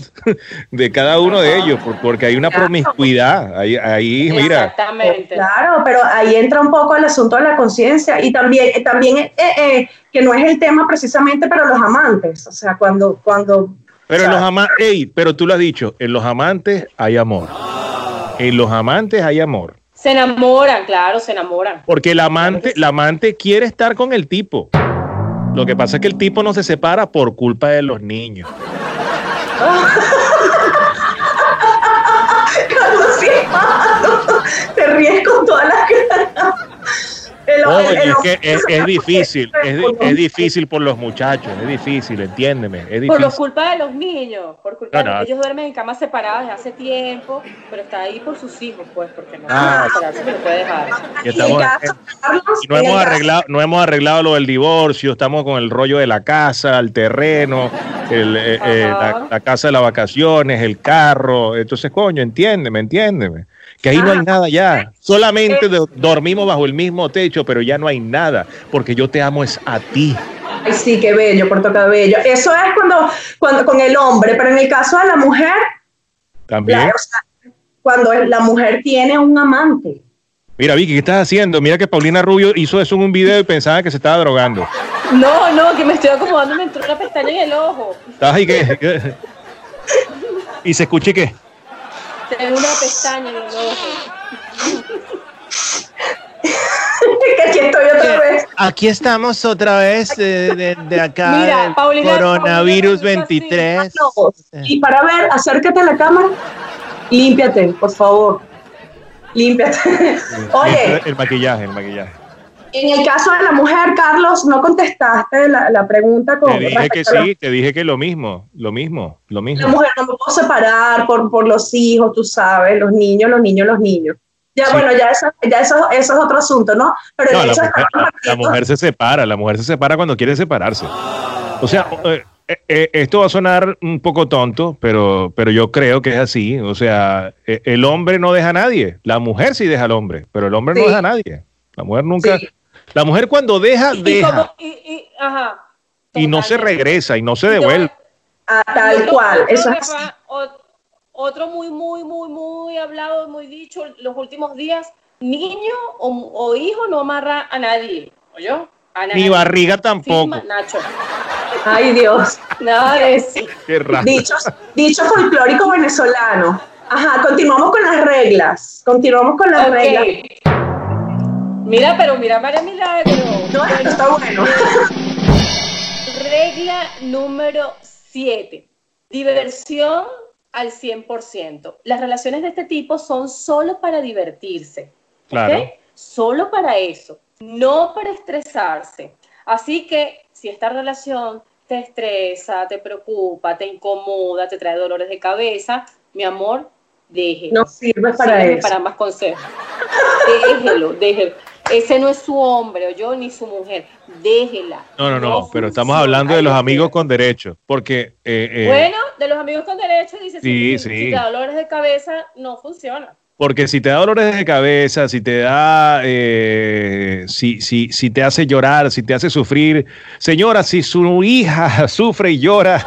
de cada uno de ellos, por- porque hay una promiscuidad. Ahí, ahí mira, Exactamente. Claro, pero ahí entra un poco el asunto de la conciencia y también, también eh, eh, que no es el tema precisamente para los amantes, o sea, cuando, cuando pero en los amantes, pero tú lo has dicho, en los amantes hay amor. En los amantes hay amor. Se enamoran, claro, se enamoran. Porque el amante, el amante quiere estar con el tipo. Lo que pasa es que el tipo no se separa por culpa de los niños. [LAUGHS] Carlos. [LAUGHS] Te ríes con todas las caras. Oye, el- el- es que es, es difícil, es, di- es difícil por los muchachos, es difícil, entiéndeme, es Por lo difícil. culpa de los niños, por culpa No, no. de ellos duermen en camas separadas desde hace tiempo, pero está ahí por sus hijos, pues, porque no Ah. que lo puede dejar. Y estamos- el caso, Carlos, Y no hemos arreglado, no hemos arreglado lo del divorcio, estamos con el rollo de la casa, el terreno, el, eh, eh, la casa de las vacaciones, el carro. Entonces, coño, entiéndeme, entiéndeme. Que ahí no hay Ah. nada ya. Solamente do- dormimos bajo el mismo techo, pero ya no hay nada, porque yo te amo es a ti. Ay, sí, qué bello, Puerto Cabello. Eso es cuando, cuando con el hombre, pero en el caso de la mujer, También. la- o sea, cuando la mujer tiene un amante. Mira, Vicky, ¿qué estás haciendo? Mira que Paulina Rubio hizo eso en un video y pensaba que se estaba drogando. No, no, que me estoy acomodando, me entró una pestaña en el ojo. ¿Estás ahí qué? ¿Qué? ¿Y se escuche qué? Tengo una pestaña en el ojo. que aquí estoy otra vez. Aquí estamos otra vez de, de- de acá, Mira, del Paulina, coronavirus Paulina me hizo así. 23. Carlos, Y para ver, acércate a la cámara. Límpiate, por favor. Límpiate. [LAUGHS] Oye, El maquillaje, el maquillaje. En el caso de la mujer, Carlos, no contestaste la, la pregunta con Te dije que la- sí, te dije que lo mismo, lo mismo, lo La mismo. mujer no me puedo separar por, por los hijos, tú sabes, los niños, los niños, los niños. Ya, Sí. bueno, ya, eso, ya eso, eso es otro asunto, ¿no? Pero No, la mujer, la- la mujer se separa, la mujer se separa cuando quiere separarse. O sea, eh, eh, eh, esto va a sonar un poco tonto, pero, pero yo creo que es así. O sea, eh, el hombre no deja a nadie, la mujer sí deja al hombre, pero el hombre no deja a nadie. La mujer nunca, Sí. La mujer cuando deja, Y, deja como, y, y- ajá. y no se regresa y no se Y a- devuelve. Ah, tal Otro- cual, otro eso que es así. va- ot- Otro muy, muy, muy, muy hablado, muy dicho los últimos días, niño o, o hijo no amarra a nadie, ¿oyó? A nadie. Ni barriga tampoco. Firma, Nacho. Ay, Dios. Nada de eso. Qué raro. Dichos, dicho folclórico venezolano. Ajá, continuamos con las reglas. Continuamos con las reglas. Mira, pero mira María Milagro. No, está bueno. Regla número 7. Diversión al 100%. Las relaciones de este tipo son solo para divertirse. ¿ok? Claro. Solo para eso, no para estresarse. Así que si esta relación te estresa, te preocupa, te incomoda, te trae dolores de cabeza, mi amor, déjelo. No sirve para Sígueme eso. para más consejos. Déjelo, déjelo. Ese no es su hombre, o yo, ni su mujer. Déjela. No, no, no, pero estamos hablando de los amigos con derecho, porque eh, eh, Bueno, de los amigos con derecho, dice, Sí, si, sí. si te da dolores de cabeza, no funciona. Porque si te da dolores de cabeza, si te da, eh, si, si, si te hace llorar, si te hace sufrir, señora, si su hija [LAUGHS] sufre y llora,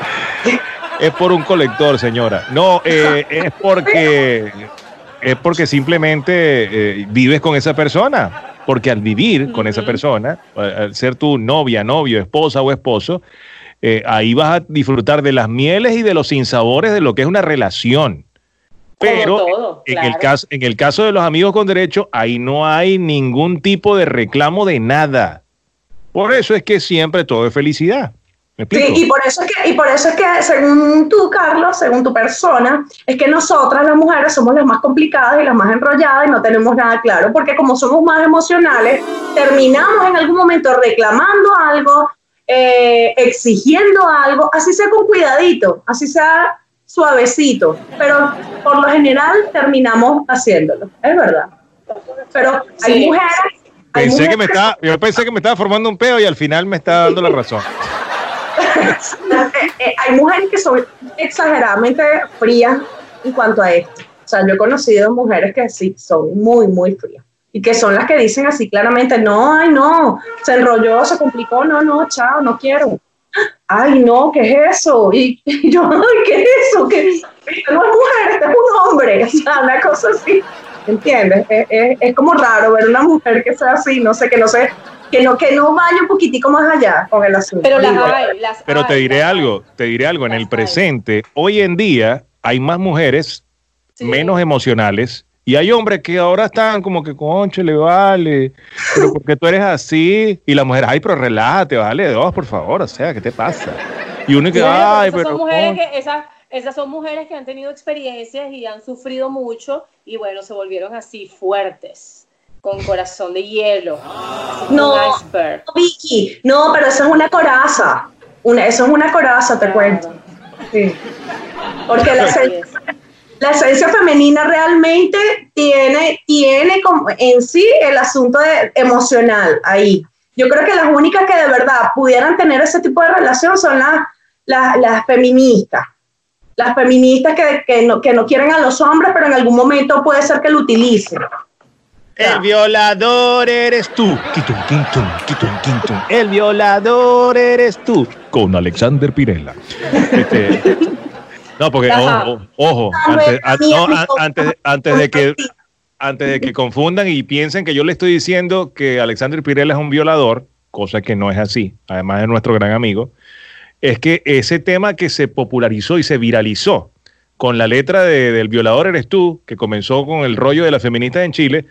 [LAUGHS] es por un colector, señora. No, eh, es porque [LAUGHS] es porque simplemente eh, vives con esa persona. Porque al vivir con esa persona, al ser tu novia, novio, esposa o esposo, eh, ahí vas a disfrutar de las mieles y de los sinsabores de lo que es una relación. Pero Como todo, en, claro. el caso, en el caso de los amigos con derecho, ahí no hay ningún tipo de reclamo de nada. Por eso es que siempre todo es felicidad. ¿Me Sí, explico? y por eso es que, y por eso es que según tú, Carlos, según tu persona, es que nosotras las mujeres somos las más complicadas y las más enrolladas y no tenemos nada claro, porque como somos más emocionales, terminamos en algún momento reclamando algo, eh, exigiendo algo, así sea con cuidadito, así sea suavecito, pero por lo general terminamos haciéndolo, es verdad. Pero hay Sí. mujeres... hay Pensé que me estaba, yo pensé que me estaba formando un peo y al final me está dando la razón. [LAUGHS] Eh, hay mujeres que son exageradamente frías en cuanto a esto. O sea, yo he conocido mujeres que sí son muy, muy frías. Y que son las que dicen así claramente, no, ay, no, se enrolló, se complicó, no, no, chao, no quiero. Ay, no, ¿qué es eso? Y, y yo, ay, ¿qué es eso? Esto no es mujer, este es un hombre. [LAUGHS] O sea, una cosa así. ¿Entiendes? Es, es- es como raro ver una mujer que sea así, no sé, que no sé, que no, que no vaya un poquitico más allá con el asunto. Pero las hay, las Pero te hay, diré las hay. algo, te diré algo, en Las el hay. presente, hoy en día hay más mujeres Sí. menos emocionales. Y hay hombres que ahora están como que, concho, le vale, pero porque tú eres así. Y la mujer, ay, pero relájate, vale, dos, por favor, o sea, ¿qué te pasa? Y uno que, ay, pero. son mujeres concho". que, esas, esas son mujeres que han tenido experiencias y han sufrido mucho y bueno, se volvieron así fuertes, con corazón de hielo, No. iceberg. Vicky, no, pero eso es una coraza. Una, eso es una coraza, te Claro. cuento. Sí. Porque la, esencia- es. la esencia femenina realmente tiene, tiene como en sí el asunto de- emocional ahí. Yo creo que las únicas que de verdad pudieran tener ese tipo de relación son las, las, las feministas. Las feministas que, que, no, que no quieren a los hombres, pero en algún momento puede ser que lo utilicen. El violador eres tú. El violador eres tú. Con Alexander Pirela. Este, no, porque ojo, ojo, antes, es no, antes, de- antes de que antes de que confundan y piensen que yo le estoy diciendo que Alexander Pirela es un violador, cosa que no es así, además de nuestro gran amigo, es que ese tema que se popularizó y se viralizó con la letra de, del violador eres tú, que comenzó con el rollo de las feministas en Chile,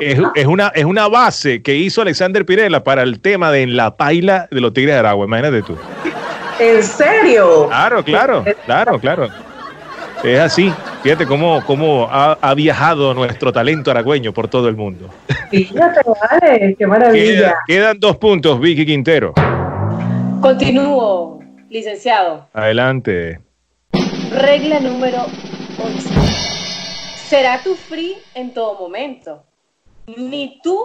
es, una, es una base que hizo Alexander Pirela para el tema de En la paila de los Tigres de Aragua, imagínate tú. ¿En serio? Claro, claro, claro, claro. Es así. Fíjate cómo, cómo ha, ha viajado nuestro talento aragüeño por todo el mundo. Fíjate, vale, qué maravilla. Queda- quedan dos puntos, Vicky Quintero. Continúo, licenciado. Adelante. Regla número 11. Será tu free en todo momento. Ni tú,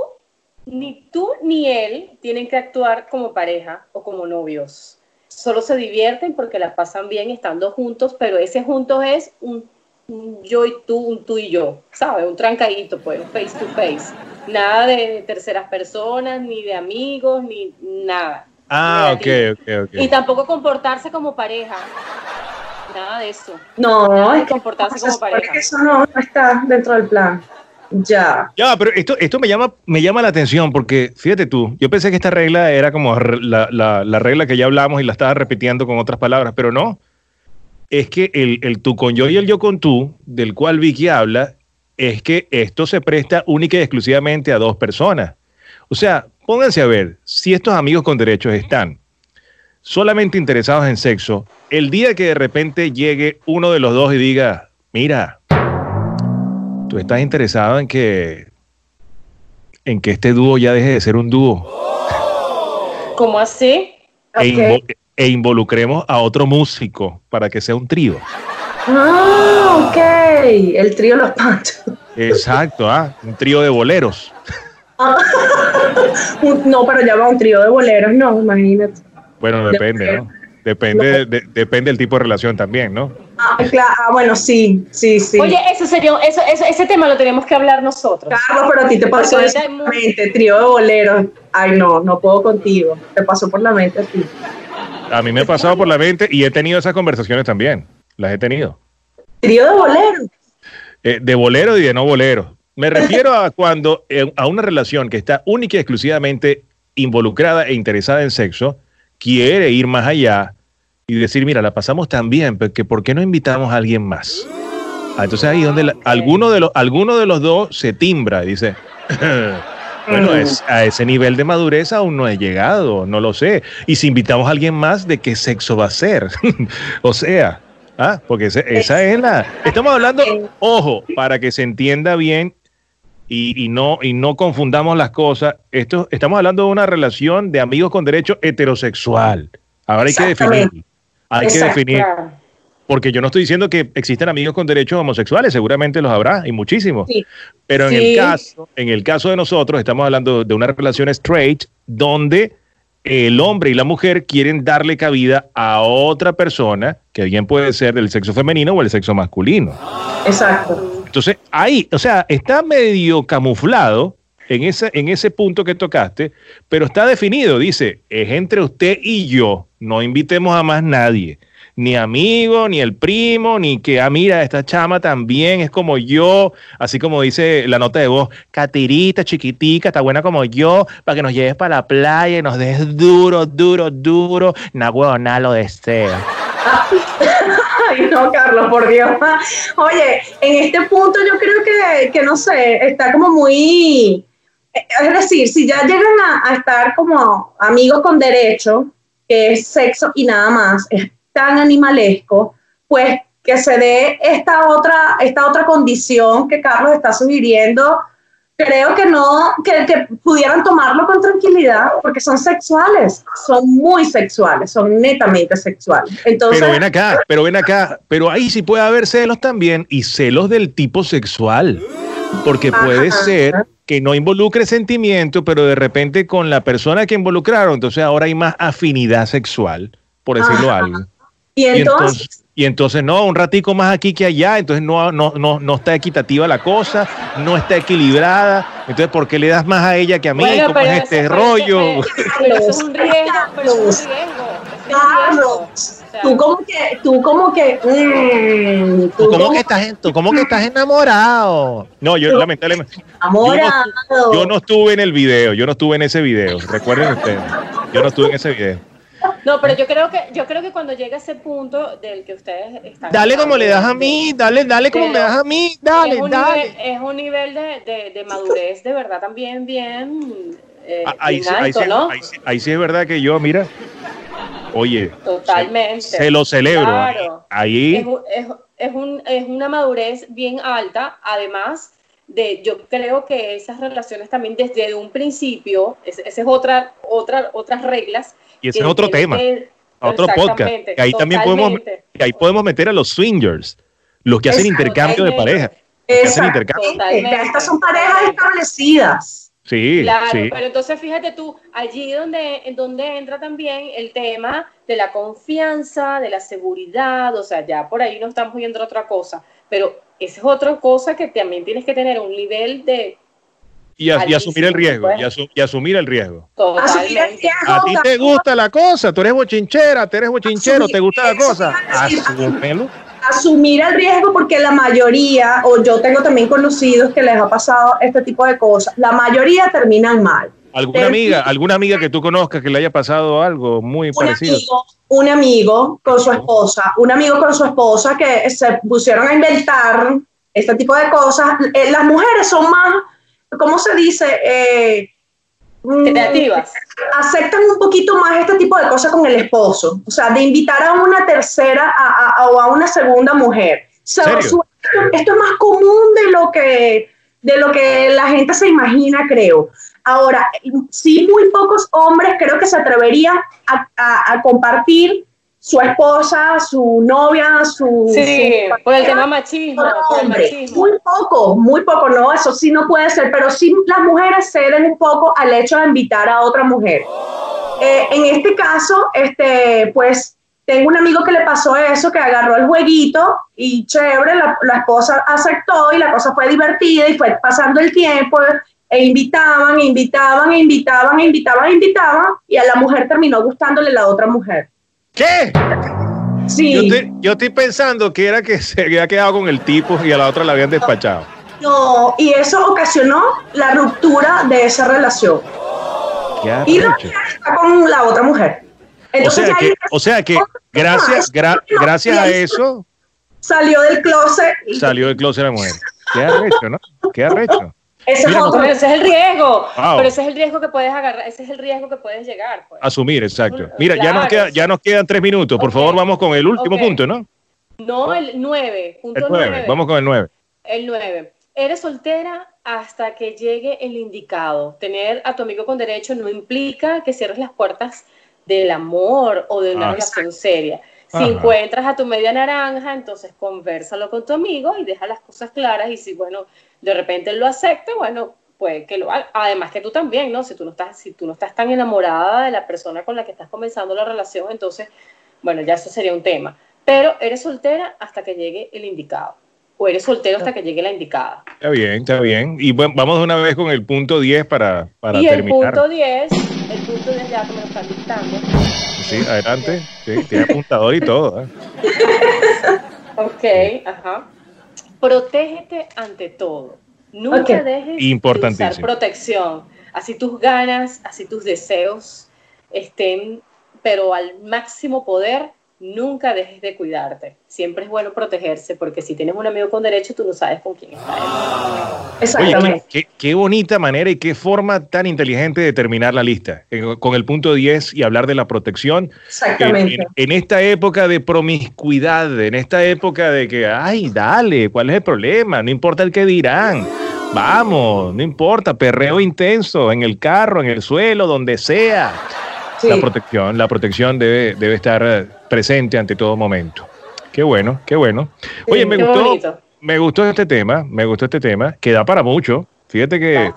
ni tú ni él tienen que actuar como pareja o como novios. Solo se divierten porque la pasan bien estando juntos, pero ese juntos es un, un yo y tú, un tú y yo, ¿sabes? Un trancadito, pues, un face to face. Nada de terceras personas, ni de amigos, ni nada. Ah, ok, Negativo. ok, Y ok. tampoco comportarse como pareja. Nada de eso. No, es que que comportarse se como pareja. que eso no, no está dentro del plan. Ya. Ya, pero esto, esto me, llama, me llama la atención porque, fíjate tú, yo pensé que esta regla era como la, la- la regla que ya hablamos y la estaba repitiendo con otras palabras, pero no. Es que el, el tú con yo y el yo con tú, del cual Vicky habla, es que esto se presta única y exclusivamente a dos personas. O sea, pónganse a ver, si estos amigos con derechos están solamente interesados en sexo, el día que de repente llegue uno de los dos y diga, mira, tú estás interesado en que en que este dúo ya deje de ser un dúo ¿Cómo así? e, invo- e involucremos a otro músico para que sea un trío. Ah, ok. El trío Los Panchos. Exacto, ah, un trío de boleros. [LAUGHS] Ah. [LAUGHS] No, pero ya va un trío de boleros, no, imagínate. Bueno, De depende, ¿no? Depende, de- depende del tipo de relación también, ¿no? Ah, claro, ah, bueno, sí, sí, sí. Oye, eso sería, eso, eso- ese tema lo tenemos que hablar nosotros. Carlos, pero a ti te pasó eso por la mente, trío de boleros. Ay, no, no puedo contigo. Te pasó por la mente a ti. A mí me ha pasado por la mente y he tenido esas conversaciones también. Las he tenido. Trío de boleros. Eh, de bolero y de no bolero. Me refiero a cuando eh, a una relación que está única y exclusivamente involucrada e interesada en sexo, quiere ir más allá y decir, mira, la pasamos tan bien, pero que ¿por qué no invitamos a alguien más? Ah, entonces ahí donde la- alguno, de los, alguno de los dos se timbra y dice, [LAUGHS] bueno, es, a ese nivel de madurez aún no he llegado, no lo sé. Y si invitamos a alguien más, ¿de qué sexo va a ser? [LAUGHS] o sea, ah, porque esa es la... Estamos hablando, ojo, para que se entienda bien y, y no, y no confundamos las cosas. Esto, estamos hablando de una relación de amigos con derecho heterosexual. Ahora hay que definir. Hay que definir. Porque yo no estoy diciendo que existen amigos con derechos homosexuales, seguramente los habrá y muchísimos. Sí. Pero en Sí. el caso, en el caso de nosotros, estamos hablando de una relación straight donde el hombre y la mujer quieren darle cabida a otra persona que bien puede ser del sexo femenino o el sexo masculino. Exacto. Entonces, ahí, o sea, está medio camuflado en ese, en ese punto que tocaste, pero está definido. Dice, es entre usted y yo. No invitemos a más nadie. Ni amigo, ni el primo, ni que, ah, mira, esta chama también es como yo, así como dice la nota de voz, catirita, chiquitica, está buena como yo, para que nos lleves para la playa y nos des duro, duro, duro. Na huevona lo desea. [LAUGHS] [LAUGHS] Ay, no, Carlos, por Dios. [LAUGHS] Oye, en este punto yo creo que, que no sé, está como muy... Es decir, si ya llegan a, estar como amigos con derecho, que es sexo y nada más, es tan animalesco, pues que se dé esta otra, esta otra condición que Carlos está sugiriendo, creo que no, que, que pudieran tomarlo con tranquilidad, porque son sexuales, son muy sexuales, son netamente sexuales. Entonces, Pero ven acá, pero ven acá, pero ahí sí puede haber celos también y celos del tipo sexual. Porque puede Ajá. ser que no involucre sentimiento, pero de repente con la persona que involucraron, entonces ahora hay más afinidad sexual, por decirlo Ajá. algo. y entonces, y entonces no, un ratico más aquí que allá, entonces no, no, no, no está equitativa la cosa, no está equilibrada, entonces ¿por qué le das más a ella que a mí? Bueno, ¿Cómo es este rollo? [LAUGHS] Pero es un riesgo, pero es un riesgo. eso es un riesgo. Carlos, O sea, tú como que, tú como que, mm, tú ¿Tú cómo como que estás, tú cómo que estás enamorado? No, yo lamentablemente, enamorado. yo no estuve en el video, yo no estuve en ese video, recuerden ustedes, yo no estuve en ese video. No, pero yo creo que yo creo que cuando llega ese punto del que ustedes están Dale como le das a mí, dale, dale como de- me das a mí, dale, dale. nivel, es un nivel de, de, de madurez de verdad también bien, eh, Ah, Ahí, bien ahí alto, sí- ¿no? ahí sí- ahí sí es verdad que yo, mira, oye, Totalmente. se lo celebro. Claro. Ahí, Es, un- es, es un- es una madurez bien alta, además de, yo creo que esas relaciones también desde un principio, esa es otra, otra, otras reglas. Y ese que es otro tema, que- a otro podcast. Que ahí también podemos, que ahí podemos meter a los swingers, los que hacen intercambio de pareja. hacen intercambio. Estas son parejas establecidas. Sí, Claro, sí. pero entonces fíjate tú, allí donde, en donde entra también el tema de la confianza, de la seguridad, o sea, ya por ahí no estamos viendo otra cosa, pero esa es otra cosa que también tienes que tener un nivel de Y, a- y asumir el riesgo, pues. y, asu- y asumir el riesgo. Asumir el riesgo, A ti te gusta la cosa, tú eres bochinchera, tú eres bochinchero, te gusta la cosa, asúmelo. asumir el riesgo porque la mayoría, o yo tengo también conocidos que les ha pasado este tipo de cosas, la mayoría terminan mal. ¿Alguna amiga, alguna amiga que tú conozcas que le haya pasado algo muy un parecido? amigo, un amigo con su esposa, un amigo con su esposa que se pusieron a inventar este tipo de cosas. Eh, las mujeres son más, ¿cómo se dice? Eh, mm, Creativas. aceptan un poquito más este tipo de cosas con el esposo, o sea, de invitar a una tercera a- a- o a una segunda mujer. So- ¿Serio? su- esto, esto es más común de lo que de lo que la gente se imagina, creo. Ahora, sí, muy pocos hombres creo que se atreverían a, a- a compartir su esposa, su novia, su... Sí, su por el tema machismo, hombre. machismo. Muy poco, muy poco, no, eso sí no puede ser, pero sí las mujeres ceden un poco al hecho de invitar a otra mujer. Eh, en este caso, este, pues tengo un amigo que le pasó eso, que agarró el jueguito y chévere, la, la esposa aceptó y la cosa fue divertida y fue pasando el tiempo e invitaban, invitaban, invitaban, invitaban, invitaban y a la mujer terminó gustándole la otra mujer. ¿Qué? Sí. Yo, estoy pensando que era que [LAUGHS] se había quedado con el tipo y a la otra la habían despachado. No, y eso ocasionó la ruptura de esa relación. Qué Y la está con la otra mujer. O Entonces sea ahí que, o sea que gracias, gra- gracias a eso salió del closet. salió del closet la mujer. Qué arrecho, ¿no? Qué arrecho. Ese es otro. Ese es el riesgo, Wow. pero ese es el riesgo que puedes agarrar, ese es el riesgo que puedes llegar. Pues. Asumir, exacto. Mira, ya nos, Claro, queda, sí. ya nos quedan tres minutos. Por favor, vamos con el último punto, ¿no? No el 9, punto El nueve. 9. Vamos con el nueve. El 9. Eres soltera hasta que llegue el indicado. Tener a tu amigo con derecho no implica que cierres las puertas del amor o de una Ah. relación seria. Si Ajá. encuentras a tu media naranja, entonces conversalo con tu amigo y deja las cosas claras. Y si, bueno, de repente él lo acepta, bueno, pues que lo haga. Además que tú también, ¿no? Si tú no estás, si tú no estás tan enamorada de la persona con la que estás comenzando la relación, entonces, bueno, ya eso sería un tema. Pero eres soltera hasta que llegue el indicado. O eres soltero hasta que llegue la indicada. Está bien, está bien. Y bueno, vamos de una vez con el punto 10 para, para y el terminar. punto 10, el punto 10 ya que me lo están dictando. Sí, adelante. Sí, tiene apuntador y todo. ¿eh? Ok, ajá. Protégete ante todo. Nunca dejes de usar protección. Así tus ganas, así tus deseos estén, pero al máximo poder, nunca dejes de cuidarte. Siempre es bueno protegerse porque si tienes un amigo con derecho, tú no sabes con quién está. Oye, Exactamente. qué, qué- qué bonita manera y qué forma tan inteligente de terminar la lista. Eh, Con el punto 10 y hablar de la protección. En, Exactamente. en- en esta época de promiscuidad, en esta época de que, ay, dale, ¿cuál es el problema? No importa el que dirán. Vamos, no importa, perreo intenso, en el carro, en el suelo, donde sea. Sí. La protección, la protección debe, debe estar presente ante todo momento. Qué bueno, qué bueno. Oye, me gustó, bonito. me gustó este tema, me gustó este tema, que da para mucho. Fíjate que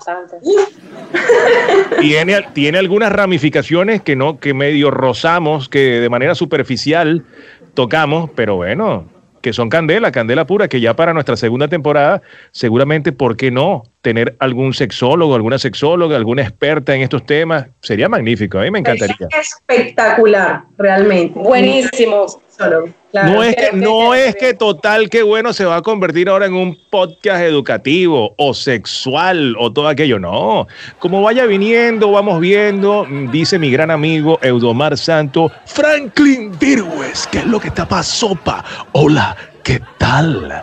[LAUGHS] tiene, tiene algunas ramificaciones que no, que medio rozamos, que de manera superficial tocamos, pero bueno, que son candela, candela pura, que ya para nuestra segunda temporada, seguramente, ¿por qué no? Tener algún sexólogo, alguna sexóloga, alguna experta en estos temas, sería magnífico, a mí me encantaría. Espectacular, realmente. Buenísimo. Claro. No es que, que no es que total que bueno se va a convertir ahora en un podcast educativo o sexual o todo aquello. No, como vaya viniendo, vamos viendo, dice mi gran amigo Eudomar Santo, Franklin Virgües, ¿qué es lo que está pa' sopa? Hola, ¿qué tal?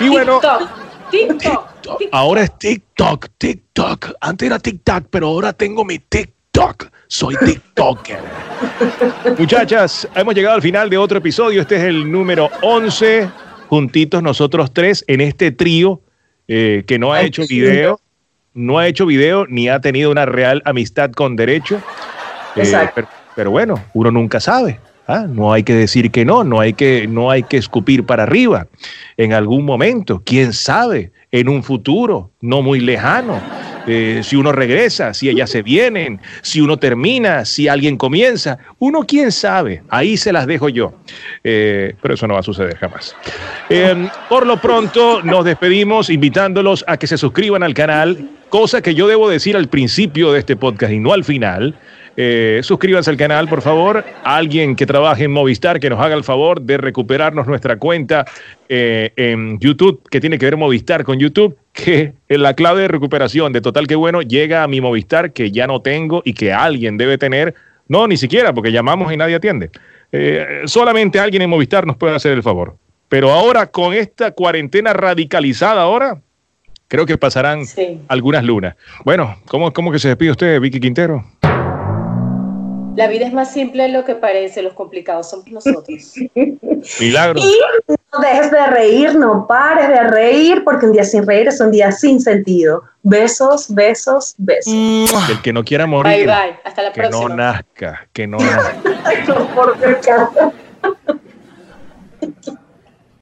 Y bueno, TikTok, TikTok. Ahora es TikTok, TikTok. Antes era TikTok, pero ahora tengo mi TikTok. Soy TikToker. Muchachas, hemos llegado al final de otro episodio. Este es el número 11. Juntitos nosotros tres en este trío eh, que no ha Ay, hecho video, no ha hecho video ni ha tenido una real amistad con derecho. Eh, Exacto. pero, pero bueno, uno nunca sabe. ¿Ah? No hay que decir que no, no hay que, no hay que escupir para arriba. En algún momento, quién sabe, en un futuro no muy lejano, eh, si uno regresa, si ellas se vienen, si uno termina, si alguien comienza, uno quién sabe, ahí se las dejo yo. Eh, pero eso no va a suceder jamás. Eh, por lo pronto, nos despedimos invitándolos a que se suscriban al canal, cosa que yo debo decir al principio de este podcast y no al final. Eh, suscríbanse al canal, por favor. Alguien que trabaje en Movistar, que nos haga el favor de recuperarnos nuestra cuenta eh, en YouTube, que tiene que ver Movistar con YouTube, que en la clave de recuperación de Total Que Bueno llega a mi Movistar, que ya no tengo y que alguien debe tener. No, ni siquiera, porque llamamos y nadie atiende. Eh, solamente alguien en Movistar nos puede hacer el favor. Pero ahora, con esta cuarentena radicalizada ahora, creo que pasarán Sí. algunas lunas. Bueno, ¿cómo, cómo que se despide usted, Vicky Quintero? La vida es más simple de lo que parece, los complicados somos nosotros. [LAUGHS] Milagros. Y no dejes de reír, no pares de reír, porque un día sin reír es un día sin sentido. Besos, besos, besos. El que no quiera morir. Bye, bye. Hasta la que próxima. Que no nazca, que no nazca. [LAUGHS] no, por [LAUGHS]